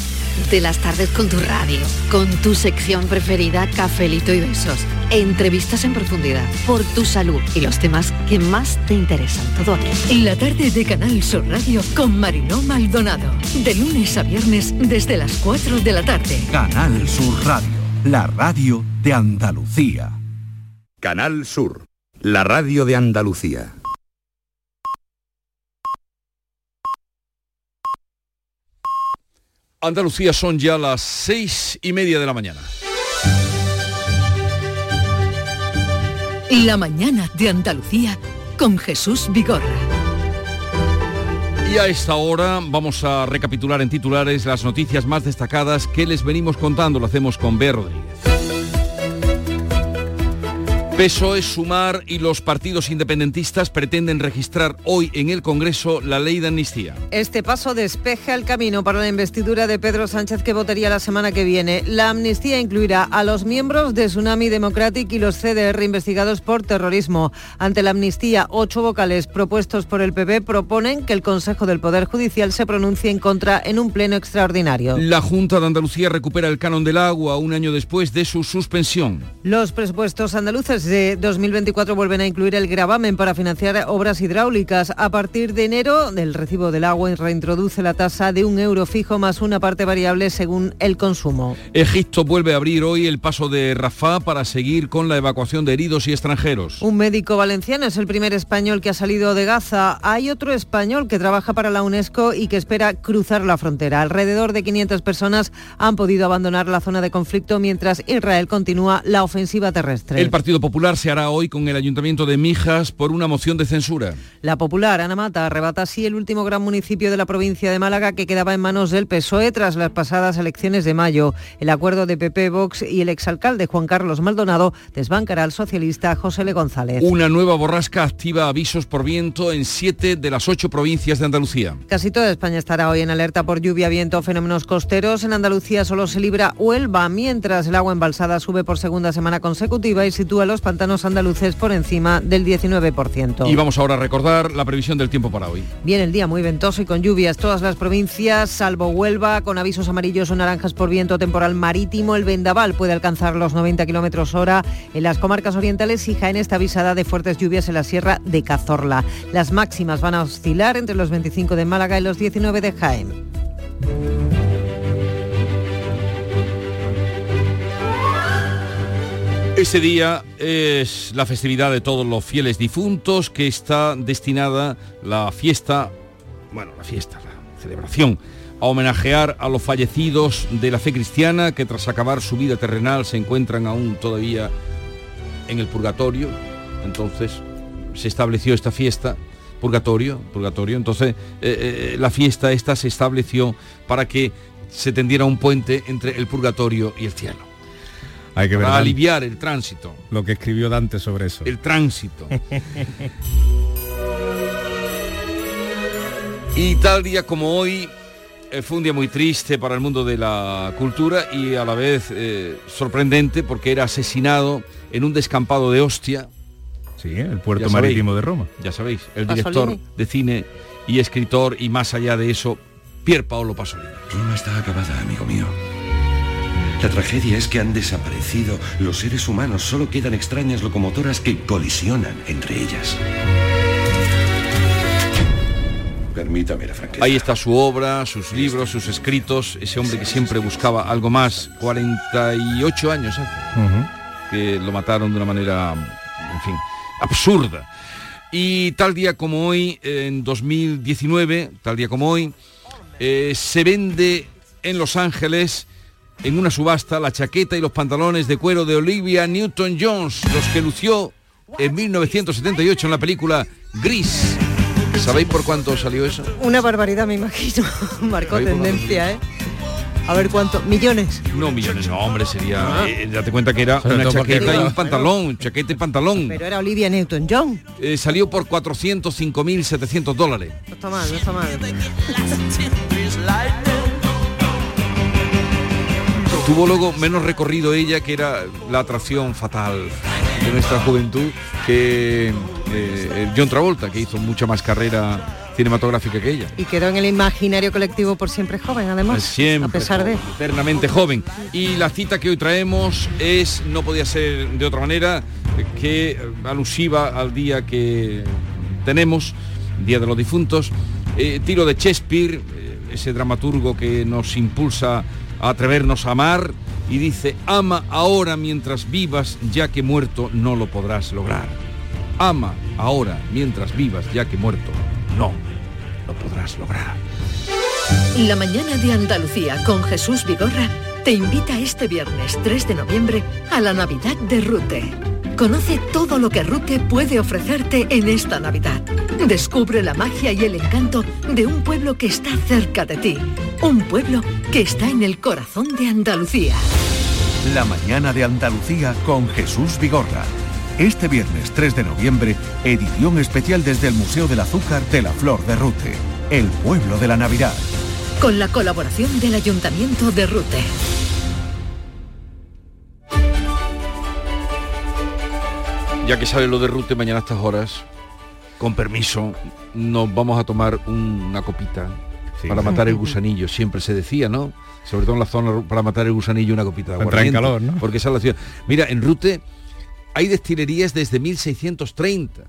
de las tardes con tu radio, con tu sección preferida, Cafelito y Besos. Entrevistas en profundidad, por tu salud y los temas que más te interesan. Todo aquí. En la tarde de Canal Sur Radio con Mariló Maldonado. De lunes a viernes desde las 4 de la tarde. Canal Sur Radio, la radio de Andalucía. Canal Sur, la radio de Andalucía. Andalucía son ya las seis y media de la mañana. La mañana de Andalucía con Jesús Vigorra. Y a esta hora vamos a recapitular en titulares las noticias más destacadas que les venimos contando. Lo hacemos con B. PSOE, Sumar y los partidos independentistas pretenden registrar hoy en el Congreso la ley de amnistía. Este paso despeja el camino para la investidura de Pedro Sánchez que votaría la semana que viene. La amnistía incluirá a los miembros de Tsunami Democratic y los CDR investigados por terrorismo. Ante la amnistía, ocho vocales propuestos por el PP proponen que el Consejo del Poder Judicial se pronuncie en contra en un pleno extraordinario. La Junta de Andalucía recupera el canon del agua un año después de su suspensión. Los presupuestos andaluces de 2024 vuelven a incluir el gravamen para financiar obras hidráulicas. A partir de enero, el recibo del agua reintroduce la tasa de un euro fijo más una parte variable según el consumo. Egipto vuelve a abrir hoy el paso de Rafah para seguir con la evacuación de heridos y extranjeros. Un médico valenciano es el primer español que ha salido de Gaza. Hay otro español que trabaja para la UNESCO y que espera cruzar la frontera. Alrededor de 500 personas han podido abandonar la zona de conflicto mientras Israel continúa la ofensiva terrestre. El Partido Popular se hará hoy con el Ayuntamiento de Mijas por una moción de censura. La Popular, Ana Mata, arrebata así el último gran municipio de la provincia de Málaga que quedaba en manos del PSOE tras las pasadas elecciones de mayo. El acuerdo de PP, Vox y el exalcalde Juan Carlos Maldonado desbancará al socialista José Le González. Una nueva borrasca activa avisos por viento en siete de las ocho provincias de Andalucía. Casi toda España estará hoy en alerta por lluvia, viento o fenómenos costeros. En Andalucía solo se libra Huelva, mientras el agua embalsada sube por segunda semana consecutiva y sitúa los pantanos andaluces por encima del 19%. Y vamos ahora a recordar la previsión del tiempo para hoy. Viene el día muy ventoso y con lluvias todas las provincias, salvo Huelva, con avisos amarillos o naranjas por viento temporal marítimo. El vendaval puede alcanzar los 90 kilómetros hora. En las comarcas orientales y Jaén está avisada de fuertes lluvias en la sierra de Cazorla. Las máximas van a oscilar entre los 25 de Málaga y los 19 de Jaén. Ese día es la festividad de todos los fieles difuntos que está destinada la fiesta, bueno, la fiesta, la celebración, a homenajear a los fallecidos de la fe cristiana que tras acabar su vida terrenal se encuentran aún todavía en el purgatorio. Entonces se estableció esta fiesta, purgatorio, purgatorio. Entonces eh, eh, la fiesta esta se estableció para que se tendiera un puente entre el purgatorio y el cielo. Hay que ver para aliviar el tránsito. Lo que escribió Dante sobre eso. El tránsito. y tal día como hoy eh, fue un día muy triste para el mundo de la cultura y a la vez eh, sorprendente porque era asesinado en un descampado de Ostia. Sí, el puerto marítimo de Roma. Ya sabéis, el director de cine y escritor y más allá de eso, Pier Paolo Pasolini. Roma está acabada, amigo mío. La tragedia es que han desaparecido los seres humanos, solo quedan extrañas locomotoras que colisionan entre ellas. Permítame la franqueza. Ahí está su obra, sus libros, sus escritos, ese hombre que siempre buscaba algo más, 48 años hace, que lo mataron de una manera, en fin, absurda. Y tal día como hoy, en 2019, tal día como hoy, eh, se vende en Los Ángeles en una subasta la chaqueta y los pantalones de cuero de Olivia Newton-Jones, los que lució en 1978 en la película Gris. ¿Sabéis por cuánto salió eso? Una barbaridad, me imagino. Marcó tendencia, ¿eh? A ver cuánto, millones. No, millones, no, hombre, sería. Ah. Eh, date cuenta que era una chaqueta y un pantalón, chaqueta y pantalón. Pero era Olivia Newton-John. Eh, salió por 405.700 dólares. No está mal, no está mal. Tuvo luego menos recorrido ella, que era la atracción fatal de nuestra juventud, que eh, John Travolta, que hizo mucha más carrera cinematográfica que ella. Y quedó en el imaginario colectivo por siempre joven, además. Siempre. A pesar de. Eternamente joven. Y la cita que hoy traemos es, no podía ser de otra manera, que alusiva al día que tenemos, Día de los Difuntos, eh, tiro de Shakespeare, eh, ese dramaturgo que nos impulsa atrevernos a amar y dice, ama ahora mientras vivas, ya que muerto no lo podrás lograr. Ama ahora mientras vivas, ya que muerto no lo podrás lograr. La mañana de Andalucía con Jesús Vigorra te invita este viernes 3 de noviembre a la Navidad de Rute. Conoce todo lo que Rute puede ofrecerte en esta Navidad. Descubre la magia y el encanto de un pueblo que está cerca de ti. Un pueblo que está en el corazón de Andalucía. La mañana de Andalucía con Jesús Vigorra este viernes 3 de noviembre, edición especial desde el Museo del Azúcar de la Flor de Rute, el pueblo de la Navidad. Con la colaboración del Ayuntamiento de Rute. Ya que sale lo de Rute mañana a estas horas, con permiso, nos vamos a tomar una copita para matar el gusanillo. Siempre se decía, ¿no? Sobre todo en la zona para matar el gusanillo una copita de aguardiente. calor, ¿no? Porque esa es la ciudad. Mira, en Rute hay destilerías desde 1630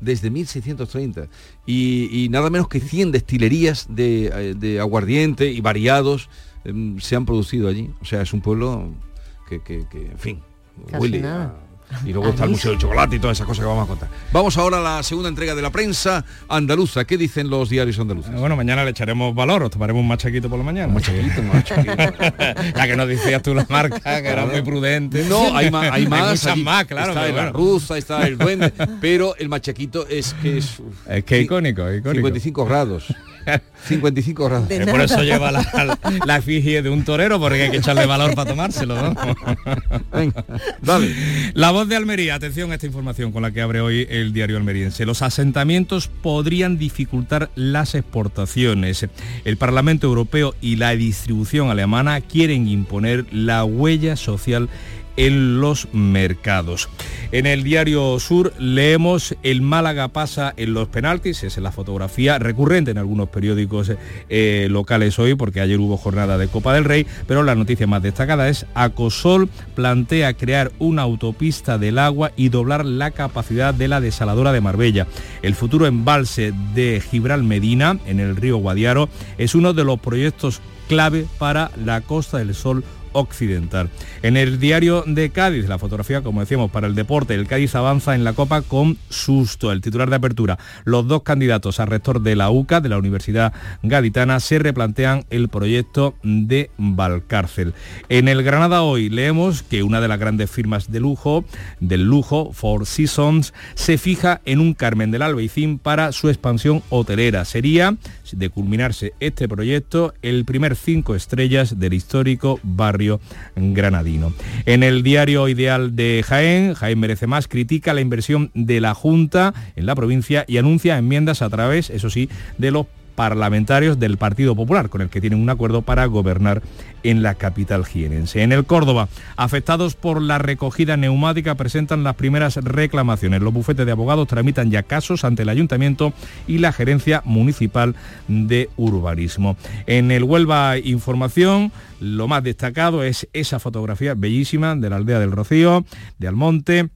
desde 1630 y, nada menos que 100 destilerías de, eh, aguardiente y variados em, se han producido allí. O sea, es un pueblo que, en fin, huele y luego está el Museo del Chocolate y todas esas cosas que vamos a contar. Vamos ahora a la segunda entrega de la prensa andaluza. ¿Qué dicen los diarios andaluces? Bueno, mañana le echaremos valor, os tomaremos un machaquito por la mañana. Un machaquito, un machaquito. ya que nos decías tú la marca, que era muy prudente. No, hay más, hay más. Hay más, claro. Está la rusa, está el duende, pero el machaquito es que es... Es que icónico, icónico. 55 grados. 55 grados. Por eso lleva la, la, efigie de un torero, porque hay que echarle valor para tomárselo, ¿no? Venga, dale. La voz de Almería, atención a esta información con la que abre hoy el diario almeriense. Los asentamientos podrían dificultar las exportaciones. El Parlamento Europeo y la distribución alemana quieren imponer la huella social en los mercados. En el diario Sur leemos el Málaga pasa en los penaltis, es la fotografía recurrente en algunos periódicos eh, locales hoy, porque ayer hubo jornada de Copa del Rey, pero la noticia más destacada es Acosol plantea crear una autopista del agua y doblar la capacidad de la desaladora de Marbella. El futuro embalse de Gibral Medina, en el río Guadiaro, es uno de los proyectos clave para la Costa del Sol occidental. En el diario de Cádiz, la fotografía, como decíamos, para el deporte, el Cádiz avanza en la Copa con susto. El titular de apertura, los dos candidatos a rector de la UCA, de la Universidad Gaditana, se replantean el proyecto de Valcárcel. En el Granada hoy leemos que una de las grandes firmas de lujo, del lujo, Four Seasons, se fija en un Carmen del Albeicín para su expansión hotelera. Sería, de culminarse este proyecto, el primer cinco estrellas del histórico barrio granadino. En el diario Ideal de Jaén, Jaén merece más, critica la inversión de la Junta en la provincia y anuncia enmiendas a través, eso sí, de los parlamentarios del Partido Popular, con el que tienen un acuerdo para gobernar en la capital jienense. En el Córdoba, afectados por la recogida neumática, presentan las primeras reclamaciones. Los bufetes de abogados tramitan ya casos ante el Ayuntamiento y la Gerencia Municipal de Urbanismo. En el Huelva Información, lo más destacado es esa fotografía bellísima de la aldea del Rocío, de Almonte,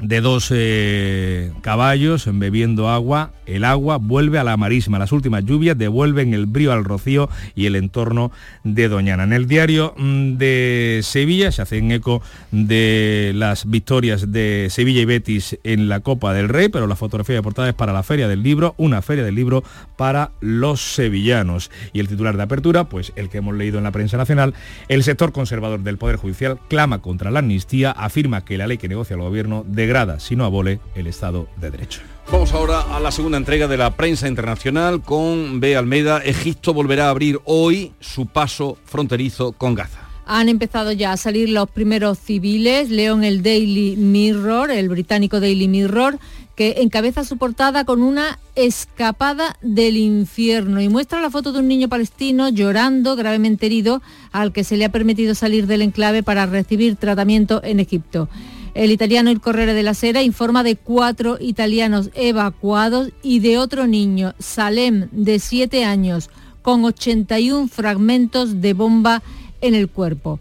de dos eh, caballos bebiendo agua, el agua vuelve a la marisma. Las últimas lluvias devuelven el brío al rocío y el entorno de Doñana. En el diario mm, de Sevilla se hacen eco de las victorias de Sevilla y Betis en la Copa del Rey, pero la fotografía de es para la Feria del Libro, una Feria del Libro para los sevillanos. Y el titular de apertura, pues el que hemos leído en la prensa nacional, el sector conservador del Poder Judicial clama contra la amnistía, afirma que la ley que negocia el gobierno degrada, si no abole, el Estado de Derecho. Vamos ahora a la segunda entrega de la prensa internacional con B. Almeida. Egipto volverá a abrir hoy su paso fronterizo con Gaza. Han empezado ya a salir los primeros civiles. Leo en el Daily Mirror, el británico Daily Mirror, que encabeza su portada con una escapada del infierno y muestra la foto de un niño palestino llorando, gravemente herido, al que se le ha permitido salir del enclave para recibir tratamiento en Egipto. El italiano El Corriere de la Sera informa de cuatro italianos evacuados y de otro niño, Salem, de siete años, con 81 fragmentos de bomba en el cuerpo.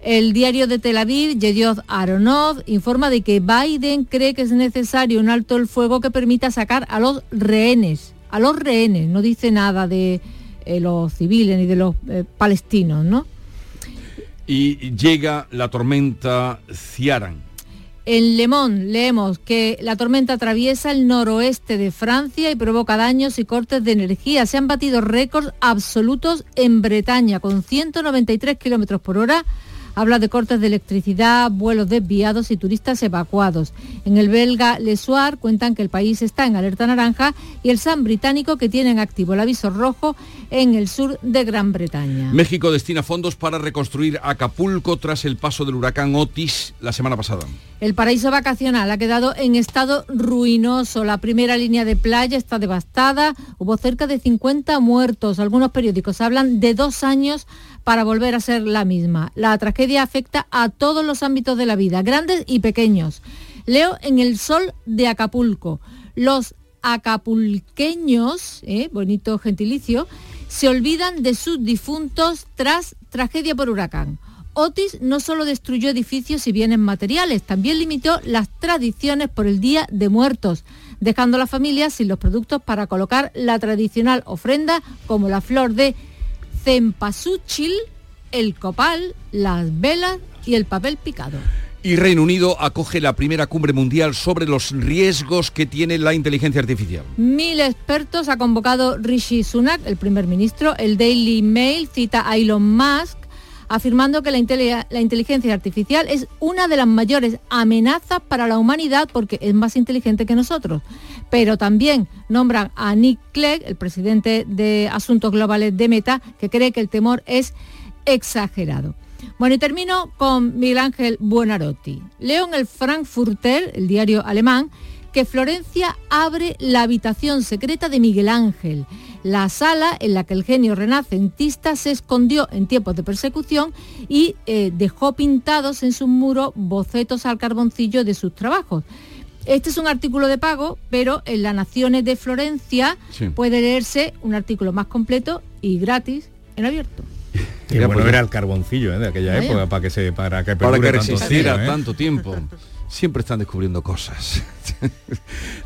El diario de Tel Aviv, Yedioth Aronov, informa de que Biden cree que es necesario un alto el fuego que permita sacar a los rehenes, a los rehenes, no dice nada de eh, los civiles ni de los eh, palestinos, ¿no? Y llega la tormenta Ciaran en Le Monde leemos que la tormenta atraviesa el noroeste de Francia y provoca daños y cortes de energía. Se han batido récords absolutos en Bretaña con 193 kilómetros por hora Habla de cortes de electricidad, vuelos desviados y turistas evacuados. En el belga Le Soir cuentan que el país está en alerta naranja y el San británico que tienen activo el aviso rojo en el sur de Gran Bretaña. México destina fondos para reconstruir Acapulco tras el paso del huracán Otis la semana pasada. El paraíso vacacional ha quedado en estado ruinoso. La primera línea de playa está devastada. Hubo cerca de 50 muertos. Algunos periódicos hablan de dos años para volver a ser la misma. La tragedia afecta a todos los ámbitos de la vida, grandes y pequeños. Leo en el sol de Acapulco. Los acapulqueños, eh, bonito gentilicio, se olvidan de sus difuntos tras tragedia por huracán. Otis no solo destruyó edificios y bienes materiales, también limitó las tradiciones por el Día de Muertos, dejando a las familias sin los productos para colocar la tradicional ofrenda como la flor de cempasúchil, el copal, las velas y el papel picado. Y Reino Unido acoge la primera cumbre mundial sobre los riesgos que tiene la inteligencia artificial. Mil expertos ha convocado Rishi Sunak, el primer ministro. El Daily Mail cita a Elon Musk afirmando que la, inteligencia artificial es una de las mayores amenazas para la humanidad porque es más inteligente que nosotros. Pero también nombran a Nick Clegg, el presidente de Asuntos Globales de Meta, que cree que el temor es exagerado. Bueno, y termino con Miguel Ángel Buonarotti. Leo en el Frankfurter, el diario alemán, que Florencia abre la habitación secreta de Miguel Ángel, la sala en la que el genio renacentista se escondió en tiempos de persecución y eh, dejó pintados en su muro bocetos al carboncillo de sus trabajos. Este es un artículo de pago, pero en las Naciones de Florencia puede leerse un artículo más completo y gratis en abierto. Qué bueno era el carboncillo ¿eh? de aquella época para que se para que, para que resistiera tanto tiempo siempre están descubriendo cosas.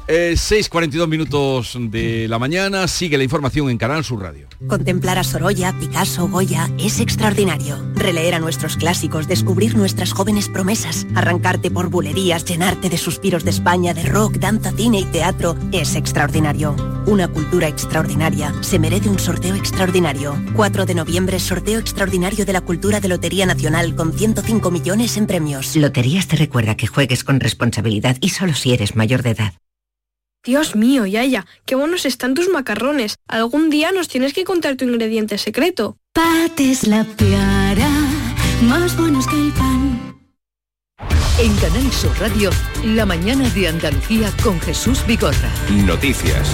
6.42 eh, minutos de la mañana, sigue la información en Canal Sur Radio. Contemplar a Sorolla, Picasso, Goya es extraordinario. Releer a nuestros clásicos, descubrir nuestras jóvenes promesas, arrancarte por bulerías, llenarte de suspiros de España, de rock, danza, cine y teatro es extraordinario. Una cultura extraordinaria se merece un sorteo extraordinario. 4 de noviembre, sorteo extraordinario de la cultura de Lotería Nacional con 105 millones en premios. Loterías te recuerda que juegues con responsabilidad y solo si eres mayor de edad. Dios mío, Yaya, qué buenos están tus macarrones. Algún día nos tienes que contar tu ingrediente secreto. Pates la piara, más buenos que el pan. En Canal Sur Radio, la mañana de Andalucía con Jesús Vigorra. Noticias.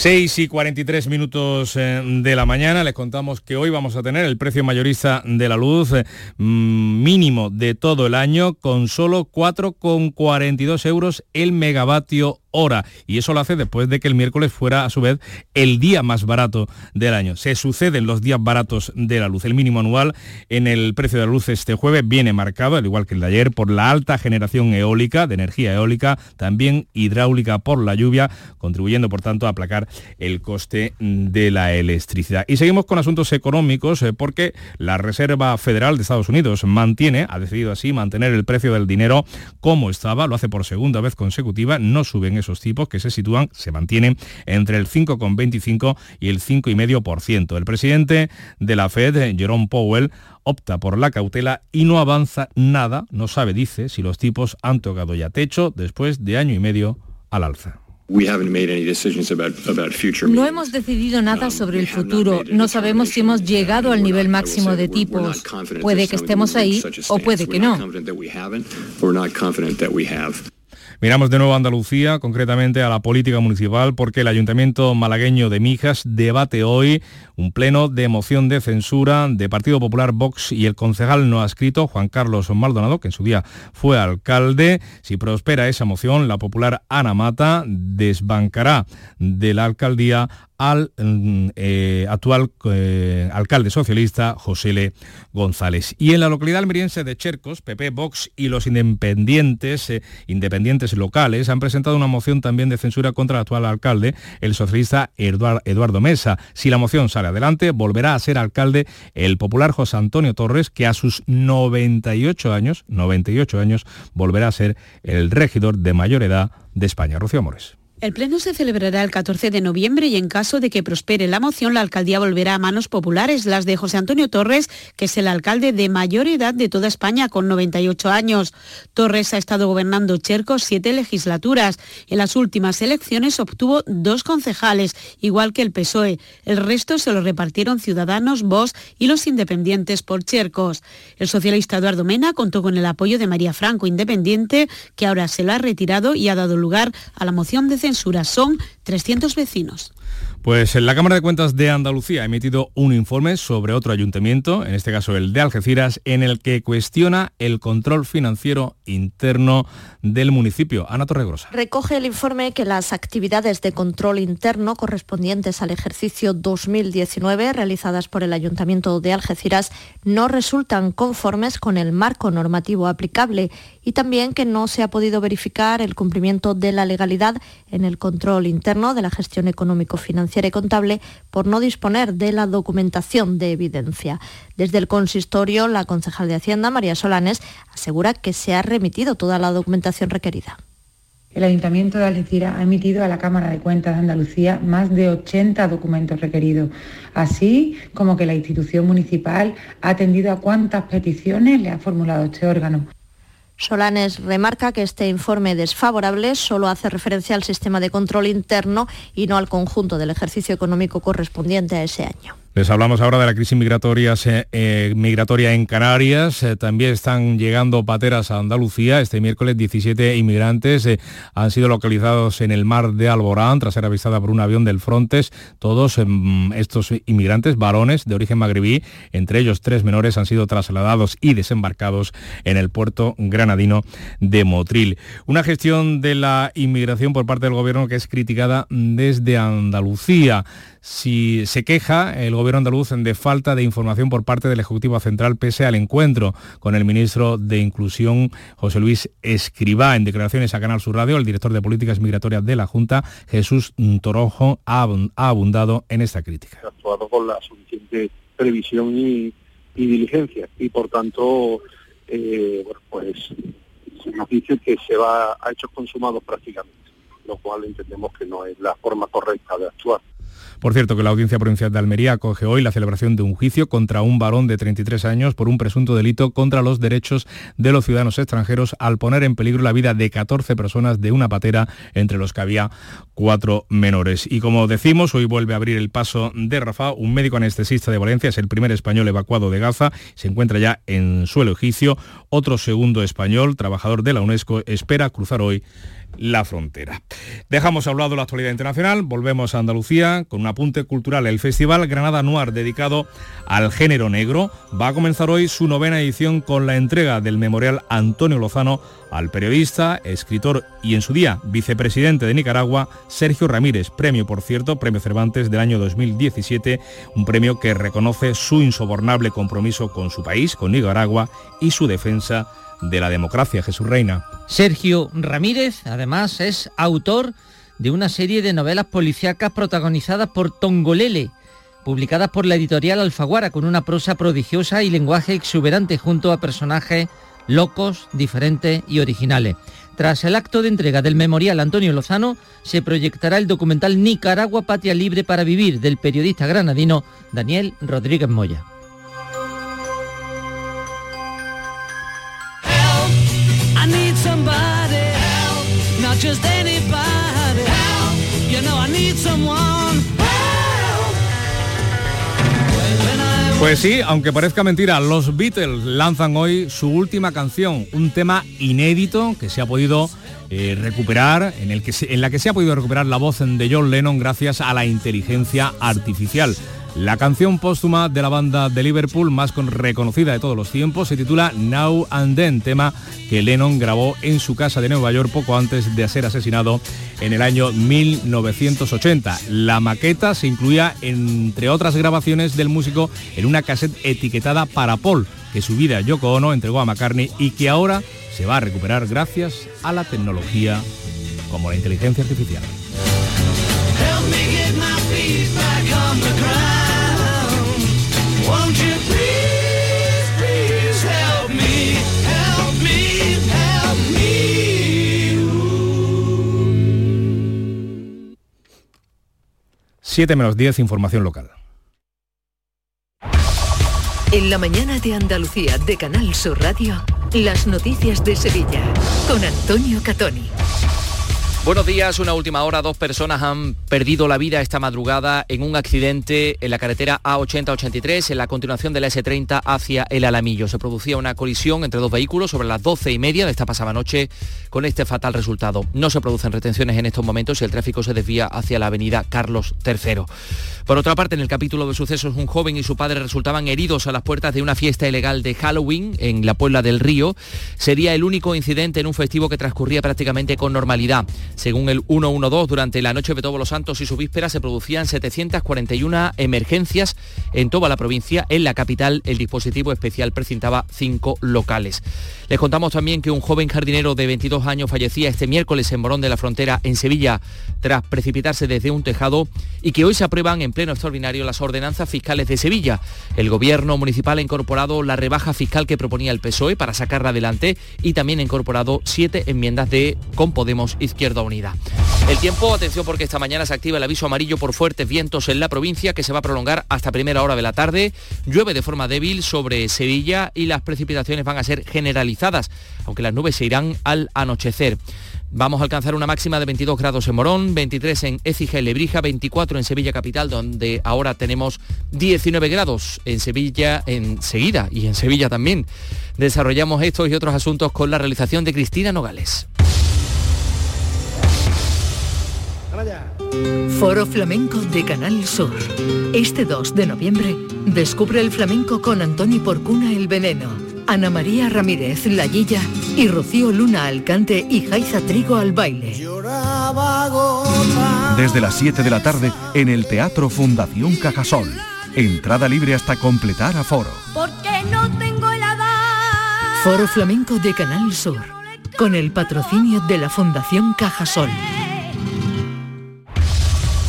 6 y 43 minutos eh, de la mañana. Les contamos que hoy vamos a tener el precio mayorista de la luz eh, mm, mínimo de todo el año con solo 4,42 euros el megavatio hora. Y eso lo hace después de que el miércoles fuera a su vez el día más barato del año. Se suceden los días baratos de la luz. El mínimo anual en el precio de la luz este jueves viene marcado, al igual que el de ayer, por la alta generación eólica, de energía eólica, también hidráulica por la lluvia, contribuyendo por tanto a aplacar el coste de la electricidad. Y seguimos con asuntos económicos eh, porque la Reserva Federal de Estados Unidos mantiene, ha decidido así mantener el precio del dinero como estaba, lo hace por segunda vez consecutiva, no suben esos tipos que se sitúan, se mantienen entre el 5,25 y el 5,5%. El presidente de la Fed, Jerome Powell, opta por la cautela y no avanza nada, no sabe, dice, si los tipos han tocado ya techo después de año y medio al alza. No hemos decidido nada um, sobre el futuro. No sabemos si hemos llegado al nivel máximo de tipos. Puede que estemos ahí o puede que no. Miramos de nuevo a Andalucía, concretamente a la política municipal, porque el Ayuntamiento malagueño de Mijas debate hoy un pleno de moción de censura de Partido Popular Vox y el concejal no adscrito, Juan Carlos Maldonado, que en su día fue alcalde. Si prospera esa moción, la popular Ana Mata desbancará de la alcaldía al mm, eh, actual eh, alcalde socialista José L. González. Y en la localidad almeriense de Chercos, PP, Vox y los independientes, eh, independientes locales han presentado una moción también de censura contra el actual alcalde, el socialista Eduardo Mesa. Si la moción sale adelante, volverá a ser alcalde el popular José Antonio Torres, que a sus 98 años, 98 años, volverá a ser el regidor de mayor edad de España. Rocío Amores. El pleno se celebrará el 14 de noviembre y en caso de que prospere la moción, la alcaldía volverá a manos populares, las de José Antonio Torres, que es el alcalde de mayor edad de toda España, con 98 años. Torres ha estado gobernando Chercos siete legislaturas. En las últimas elecciones obtuvo dos concejales, igual que el PSOE. El resto se lo repartieron Ciudadanos, Vox y los independientes por Chercos. El socialista Eduardo Mena contó con el apoyo de María Franco, independiente, que ahora se lo ha retirado y ha dado lugar a la moción de son 300 vecinos. Pues la Cámara de Cuentas de Andalucía ha emitido un informe sobre otro ayuntamiento, en este caso el de Algeciras, en el que cuestiona el control financiero interno del municipio. Ana Torregrosa. Recoge el informe que las actividades de control interno correspondientes al ejercicio 2019 realizadas por el Ayuntamiento de Algeciras no resultan conformes con el marco normativo aplicable y también que no se ha podido verificar el cumplimiento de la legalidad en el control interno de la gestión económico-financiera y contable por no disponer de la documentación de evidencia. Desde el consistorio, la concejal de Hacienda, María Solanes, asegura que se ha remitido toda la documentación requerida. El Ayuntamiento de Algeciras ha emitido a la Cámara de Cuentas de Andalucía más de 80 documentos requeridos, así como que la institución municipal ha atendido a cuántas peticiones le ha formulado este órgano. Solanes remarca que este informe desfavorable solo hace referencia al sistema de control interno y no al conjunto del ejercicio económico correspondiente a ese año. Les hablamos ahora de la crisis migratoria, eh, en Canarias. Eh, también están llegando pateras a Andalucía. Este miércoles 17 inmigrantes eh, han sido localizados en el mar de Alborán tras ser avistada por un avión del Frontex. Todos em, estos inmigrantes, varones de origen magrebí, entre ellos tres menores, han sido trasladados y desembarcados en el puerto granadino de Motril. Una gestión de la inmigración por parte del gobierno que es criticada desde Andalucía si se queja el gobierno andaluz de falta de información por parte del Ejecutivo Central pese al encuentro con el ministro de Inclusión José Luis Escribá. En declaraciones a Canal Sur Radio, el director de Políticas Migratorias de la Junta, Jesús Torojo, ha abundado en esta crítica. Actuado con la suficiente previsión y, diligencia y por tanto eh, pues se nos dice que se va a hechos consumados prácticamente, lo cual entendemos que no es la forma correcta de actuar. Por cierto, que la Audiencia Provincial de Almería acoge hoy la celebración de un juicio contra un varón de 33 años por un presunto delito contra los derechos de los ciudadanos extranjeros al poner en peligro la vida de 14 personas de una patera, entre los que había cuatro menores. Y como decimos, hoy vuelve a abrir el paso de Rafa, un médico anestesista de Valencia, es el primer español evacuado de Gaza, se encuentra ya en suelo egipcio. Otro segundo español, trabajador de la UNESCO, espera cruzar hoy la frontera. Dejamos a un lado la actualidad internacional, volvemos a Andalucía con un apunte cultural. El Festival Granada Noir dedicado al género negro va a comenzar hoy su novena edición con la entrega del memorial Antonio Lozano al periodista, escritor y en su día vicepresidente de Nicaragua, Sergio Ramírez, premio por cierto, premio Cervantes del año 2017, un premio que reconoce su insobornable compromiso con su país, con Nicaragua y su defensa de la democracia, Jesús Reina. Sergio Ramírez, además, es autor de una serie de novelas policíacas protagonizadas por Tongolele, publicadas por la editorial Alfaguara, con una prosa prodigiosa y lenguaje exuberante junto a personajes locos, diferentes y originales. Tras el acto de entrega del memorial Antonio Lozano, se proyectará el documental Nicaragua Patria Libre para Vivir del periodista granadino Daniel Rodríguez Moya. Pues sí, aunque parezca mentira, los Beatles lanzan hoy su última canción, un tema inédito que se ha podido eh, recuperar, en, el que en la que se ha podido recuperar la voz de John Lennon gracias a la inteligencia artificial. La canción póstuma de la banda de Liverpool más reconocida de todos los tiempos se titula Now and Then, tema que Lennon grabó en su casa de Nueva York poco antes de ser asesinado en el año 1980. La maqueta se incluía, entre otras grabaciones del músico, en una cassette etiquetada para Paul, que su vida Yoko Ono entregó a McCartney y que ahora se va a recuperar gracias a la tecnología como la inteligencia artificial. Siete menos 10, información local. En la mañana de Andalucía de Canal Sur Radio, las noticias de Sevilla con Antonio Catoni. Buenos días, una última hora. Dos personas han perdido la vida esta madrugada en un accidente en la carretera A80-83, en la continuación de la S30 hacia el Alamillo. Se producía una colisión entre dos vehículos sobre las 12 y media de esta pasada noche con este fatal resultado. No se producen retenciones en estos momentos y el tráfico se desvía hacia la avenida Carlos III. Por otra parte, en el capítulo de sucesos, un joven y su padre resultaban heridos a las puertas de una fiesta ilegal de Halloween en la Puebla del Río. Sería el único incidente en un festivo que transcurría prácticamente con normalidad. Según el 112, durante la noche de todos los santos y su víspera se producían 741 emergencias en toda la provincia. En la capital, el dispositivo especial precintaba cinco locales. Les contamos también que un joven jardinero de 22 años fallecía este miércoles en Morón de la Frontera, en Sevilla, tras precipitarse desde un tejado y que hoy se aprueban en pleno extraordinario las ordenanzas fiscales de Sevilla. El gobierno municipal ha incorporado la rebaja fiscal que proponía el PSOE para sacarla adelante y también ha incorporado siete enmiendas de con Podemos Izquierda El tiempo, atención porque esta mañana se activa el aviso amarillo por fuertes vientos en la provincia que se va a prolongar hasta primera hora de la tarde. Llueve de forma débil sobre Sevilla y las precipitaciones van a ser generalizadas aunque las nubes se irán al anochecer. Vamos a alcanzar una máxima de 22 grados en Morón, 23 en Écija y Lebrija, 24 en Sevilla Capital, donde ahora tenemos 19 grados en Sevilla enseguida y en Sevilla también. Desarrollamos estos y otros asuntos con la realización de Cristina Nogales. Foro Flamenco de Canal Sur. Este 2 de noviembre, descubre el flamenco con Antonio Porcuna el Veneno Ana María Ramírez Lallilla y Rocío Luna Alcante y Jaiza Trigo al baile. Desde las 7 de la tarde en el Teatro Fundación Cajasol. Entrada libre hasta completar aforo. Porque no tengo Foro Flamenco de Canal Sur. Con el patrocinio de la Fundación Cajasol.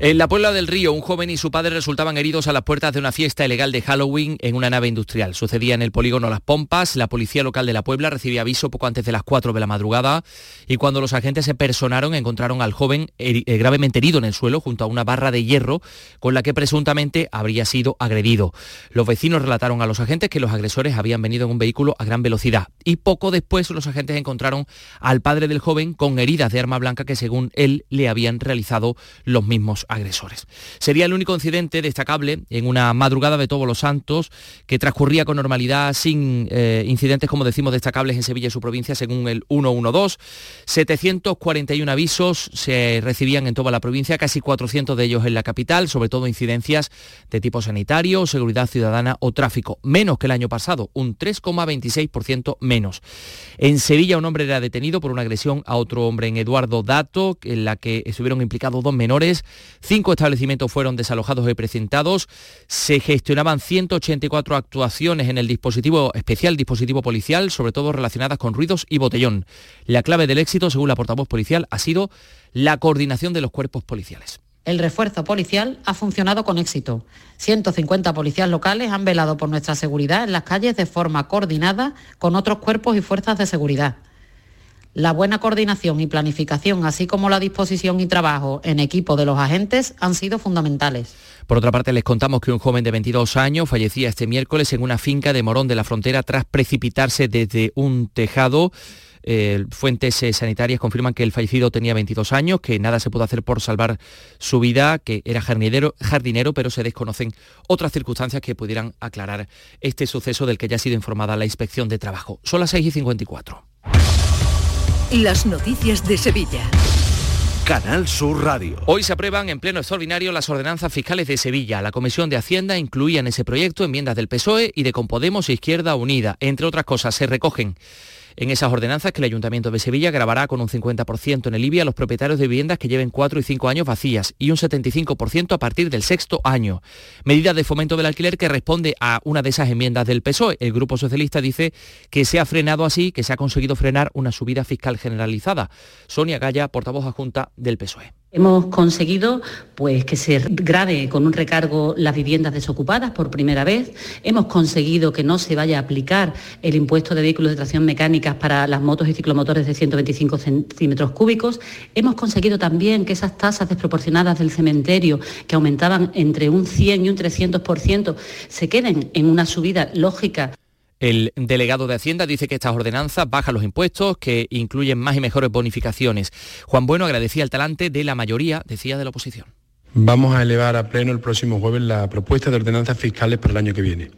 En la Puebla del Río, un joven y su padre resultaban heridos a las puertas de una fiesta ilegal de Halloween en una nave industrial. Sucedía en el polígono Las Pompas. La policía local de la Puebla recibía aviso poco antes de las 4 de la madrugada y cuando los agentes se personaron encontraron al joven eh, gravemente herido en el suelo junto a una barra de hierro con la que presuntamente habría sido agredido. Los vecinos relataron a los agentes que los agresores habían venido en un vehículo a gran velocidad y poco después los agentes encontraron al padre del joven con heridas de arma blanca que según él le habían realizado los mismos agresores. Sería el único incidente destacable en una madrugada de todos los santos que transcurría con normalidad sin eh, incidentes, como decimos, destacables en Sevilla y su provincia, según el 112. 741 avisos se recibían en toda la provincia, casi 400 de ellos en la capital, sobre todo incidencias de tipo sanitario, seguridad ciudadana o tráfico, menos que el año pasado, un 3,26% menos. En Sevilla un hombre era detenido por una agresión a otro hombre en Eduardo Dato, en la que estuvieron implicados dos menores. Cinco establecimientos fueron desalojados y presentados. Se gestionaban 184 actuaciones en el dispositivo especial, dispositivo policial, sobre todo relacionadas con ruidos y botellón. La clave del éxito, según la portavoz policial, ha sido la coordinación de los cuerpos policiales. El refuerzo policial ha funcionado con éxito. 150 policías locales han velado por nuestra seguridad en las calles de forma coordinada con otros cuerpos y fuerzas de seguridad. La buena coordinación y planificación, así como la disposición y trabajo en equipo de los agentes, han sido fundamentales. Por otra parte, les contamos que un joven de 22 años fallecía este miércoles en una finca de Morón de la Frontera tras precipitarse desde un tejado fuentes eh, sanitarias confirman que el fallecido tenía 22 años, que nada se pudo hacer por salvar su vida, que era jardinero, jardinero, pero se desconocen otras circunstancias que pudieran aclarar este suceso del que ya ha sido informada la inspección de trabajo. Son las 6 y 54. Las noticias de Sevilla. Canal Sur Radio. Hoy se aprueban en pleno extraordinario las ordenanzas fiscales de Sevilla. La Comisión de Hacienda incluía en ese proyecto enmiendas del PSOE y de Compodemos e Izquierda Unida. Entre otras cosas, se recogen en esas ordenanzas que el Ayuntamiento de Sevilla grabará con un 50% en el IBI a los propietarios de viviendas que lleven 4 y 5 años vacías y un 75% a partir del sexto año. Medida de fomento del alquiler que responde a una de esas enmiendas del PSOE. El Grupo Socialista dice que se ha frenado así, que se ha conseguido frenar una subida fiscal generalizada. Sonia Gaya, portavoz adjunta del PSOE. Hemos conseguido pues, que se grave con un recargo las viviendas desocupadas por primera vez. Hemos conseguido que no se vaya a aplicar el impuesto de vehículos de tracción mecánicas para las motos y ciclomotores de 125 centímetros cúbicos. Hemos conseguido también que esas tasas desproporcionadas del cementerio, que aumentaban entre un 100 y un 300%, se queden en una subida lógica. El delegado de Hacienda dice que estas ordenanzas bajan los impuestos, que incluyen más y mejores bonificaciones. Juan Bueno agradecía el talante de la mayoría, decía, de la oposición. Vamos a elevar a pleno el próximo jueves la propuesta de ordenanzas fiscales para el año que viene.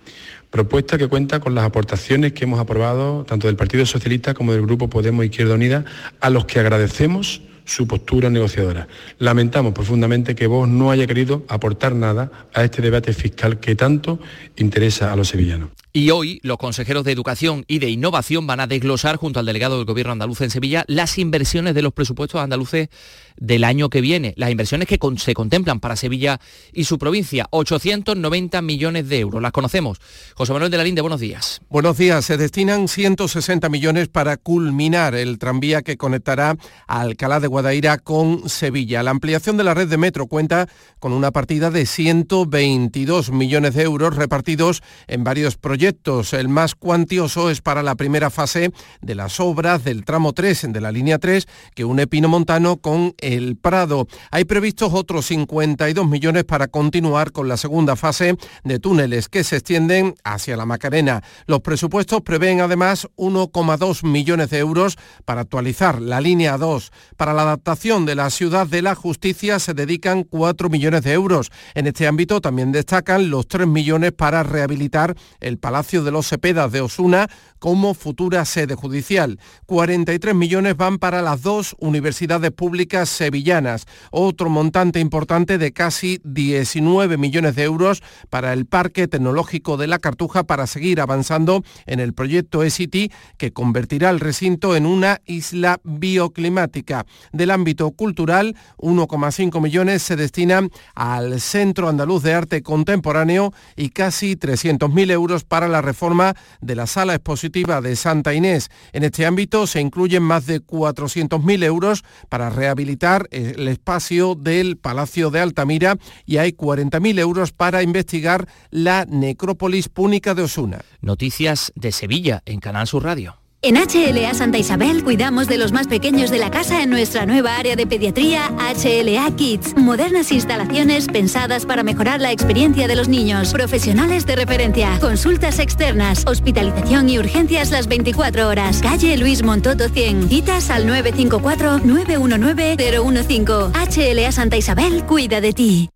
Propuesta que cuenta con las aportaciones que hemos aprobado tanto del Partido Socialista como del Grupo Podemos Izquierda Unida, a los que agradecemos su postura negociadora. Lamentamos profundamente que vos no haya querido aportar nada a este debate fiscal que tanto interesa a los sevillanos. Y hoy los consejeros de Educación y de Innovación van a desglosar junto al delegado del Gobierno andaluz en Sevilla las inversiones de los presupuestos andaluces del año que viene, las inversiones que se contemplan para Sevilla y su provincia, 890 millones de euros. Las conocemos. José Manuel de la Linde, buenos días. Buenos días. Se destinan 160 millones para culminar el tranvía que conectará a Alcalá de Guadaira con Sevilla. La ampliación de la red de metro cuenta con una partida de 122 millones de euros repartidos en varios proyectos el más cuantioso es para la primera fase de las obras del tramo 3 de la línea 3 que une Pino Montano con el Prado. Hay previstos otros 52 millones para continuar con la segunda fase de túneles que se extienden hacia la Macarena. Los presupuestos prevén además 1,2 millones de euros para actualizar la línea 2. Para la adaptación de la ciudad de la justicia se dedican 4 millones de euros. En este ámbito también destacan los 3 millones para rehabilitar el Palacio de los Cepedas de Osuna como futura sede judicial. 43 millones van para las dos universidades públicas sevillanas. Otro montante importante de casi 19 millones de euros para el Parque Tecnológico de la Cartuja para seguir avanzando en el proyecto E-City que convertirá el recinto en una isla bioclimática. Del ámbito cultural, 1,5 millones se destinan al Centro Andaluz de Arte Contemporáneo y casi 300.000 euros para la reforma de la sala expositiva de Santa Inés. En este ámbito se incluyen más de 400.000 euros para rehabilitar el espacio del Palacio de Altamira y hay 40.000 euros para investigar la necrópolis púnica de Osuna. Noticias de Sevilla en Canal Sur Radio. En HLA Santa Isabel cuidamos de los más pequeños de la casa en nuestra nueva área de pediatría HLA Kids. Modernas instalaciones pensadas para mejorar la experiencia de los niños. Profesionales de referencia. Consultas externas. Hospitalización y urgencias las 24 horas. Calle Luis Montoto 100. Citas al 954-919-015. HLA Santa Isabel cuida de ti.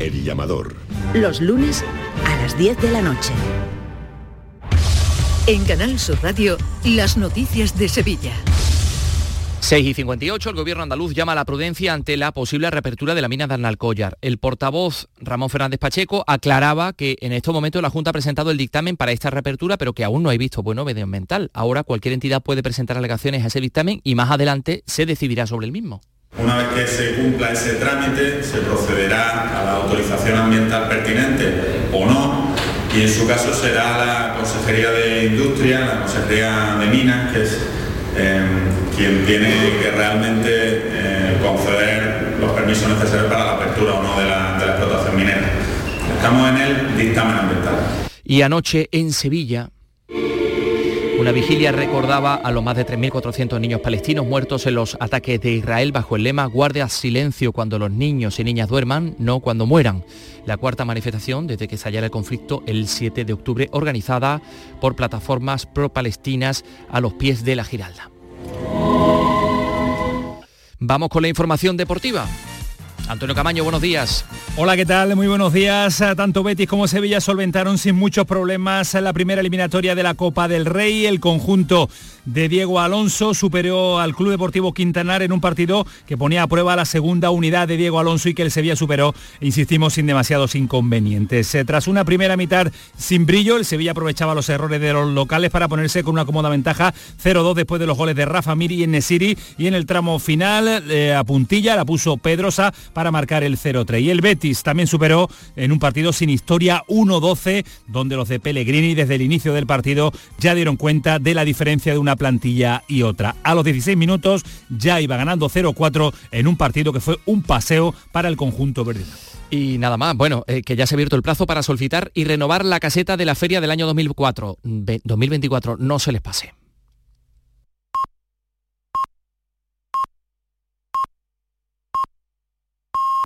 El llamador. Los lunes a las 10 de la noche. En Canal Sur Radio, las noticias de Sevilla. 6 y 58, el gobierno andaluz llama a la prudencia ante la posible reapertura de la mina de Arnalcollar. El portavoz Ramón Fernández Pacheco aclaraba que en estos momentos la Junta ha presentado el dictamen para esta reapertura, pero que aún no hay visto bueno medioambiental. Ahora cualquier entidad puede presentar alegaciones a ese dictamen y más adelante se decidirá sobre el mismo. Una vez que se cumpla ese trámite, se procederá a la autorización ambiental pertinente o no y en su caso será la Consejería de Industria, la Consejería de Minas, que es em, quien tiene que realmente eh, conceder los permisos necesarios para la apertura o no de la, de la explotación minera. Estamos en el dictamen ambiental. Y anoche en Sevilla, una vigilia recordaba a los más de 3.400 niños palestinos muertos en los ataques de Israel bajo el lema Guardia silencio cuando los niños y niñas duerman, no cuando mueran. La cuarta manifestación desde que estallara el conflicto el 7 de octubre, organizada por plataformas pro-palestinas a los pies de la Giralda. Vamos con la información deportiva. Antonio Camaño, buenos días. Hola, ¿qué tal? Muy buenos días. Tanto Betis como Sevilla solventaron sin muchos problemas la primera eliminatoria de la Copa del Rey. El conjunto de Diego Alonso superó al Club Deportivo Quintanar en un partido que ponía a prueba la segunda unidad de Diego Alonso y que el Sevilla superó, insistimos, sin demasiados inconvenientes. Eh, tras una primera mitad sin brillo, el Sevilla aprovechaba los errores de los locales para ponerse con una cómoda ventaja 0-2 después de los goles de Rafa Miri y Nesiri y en el tramo final eh, a puntilla la puso Pedrosa para marcar el 0-3. Y el Betis también superó en un partido sin historia 1-12, donde los de Pellegrini desde el inicio del partido ya dieron cuenta de la diferencia de una plantilla y otra. A los 16 minutos ya iba ganando 0-4 en un partido que fue un paseo para el conjunto verde. Y nada más, bueno, eh, que ya se ha abierto el plazo para solicitar y renovar la caseta de la feria del año 2004. 2024, no se les pase.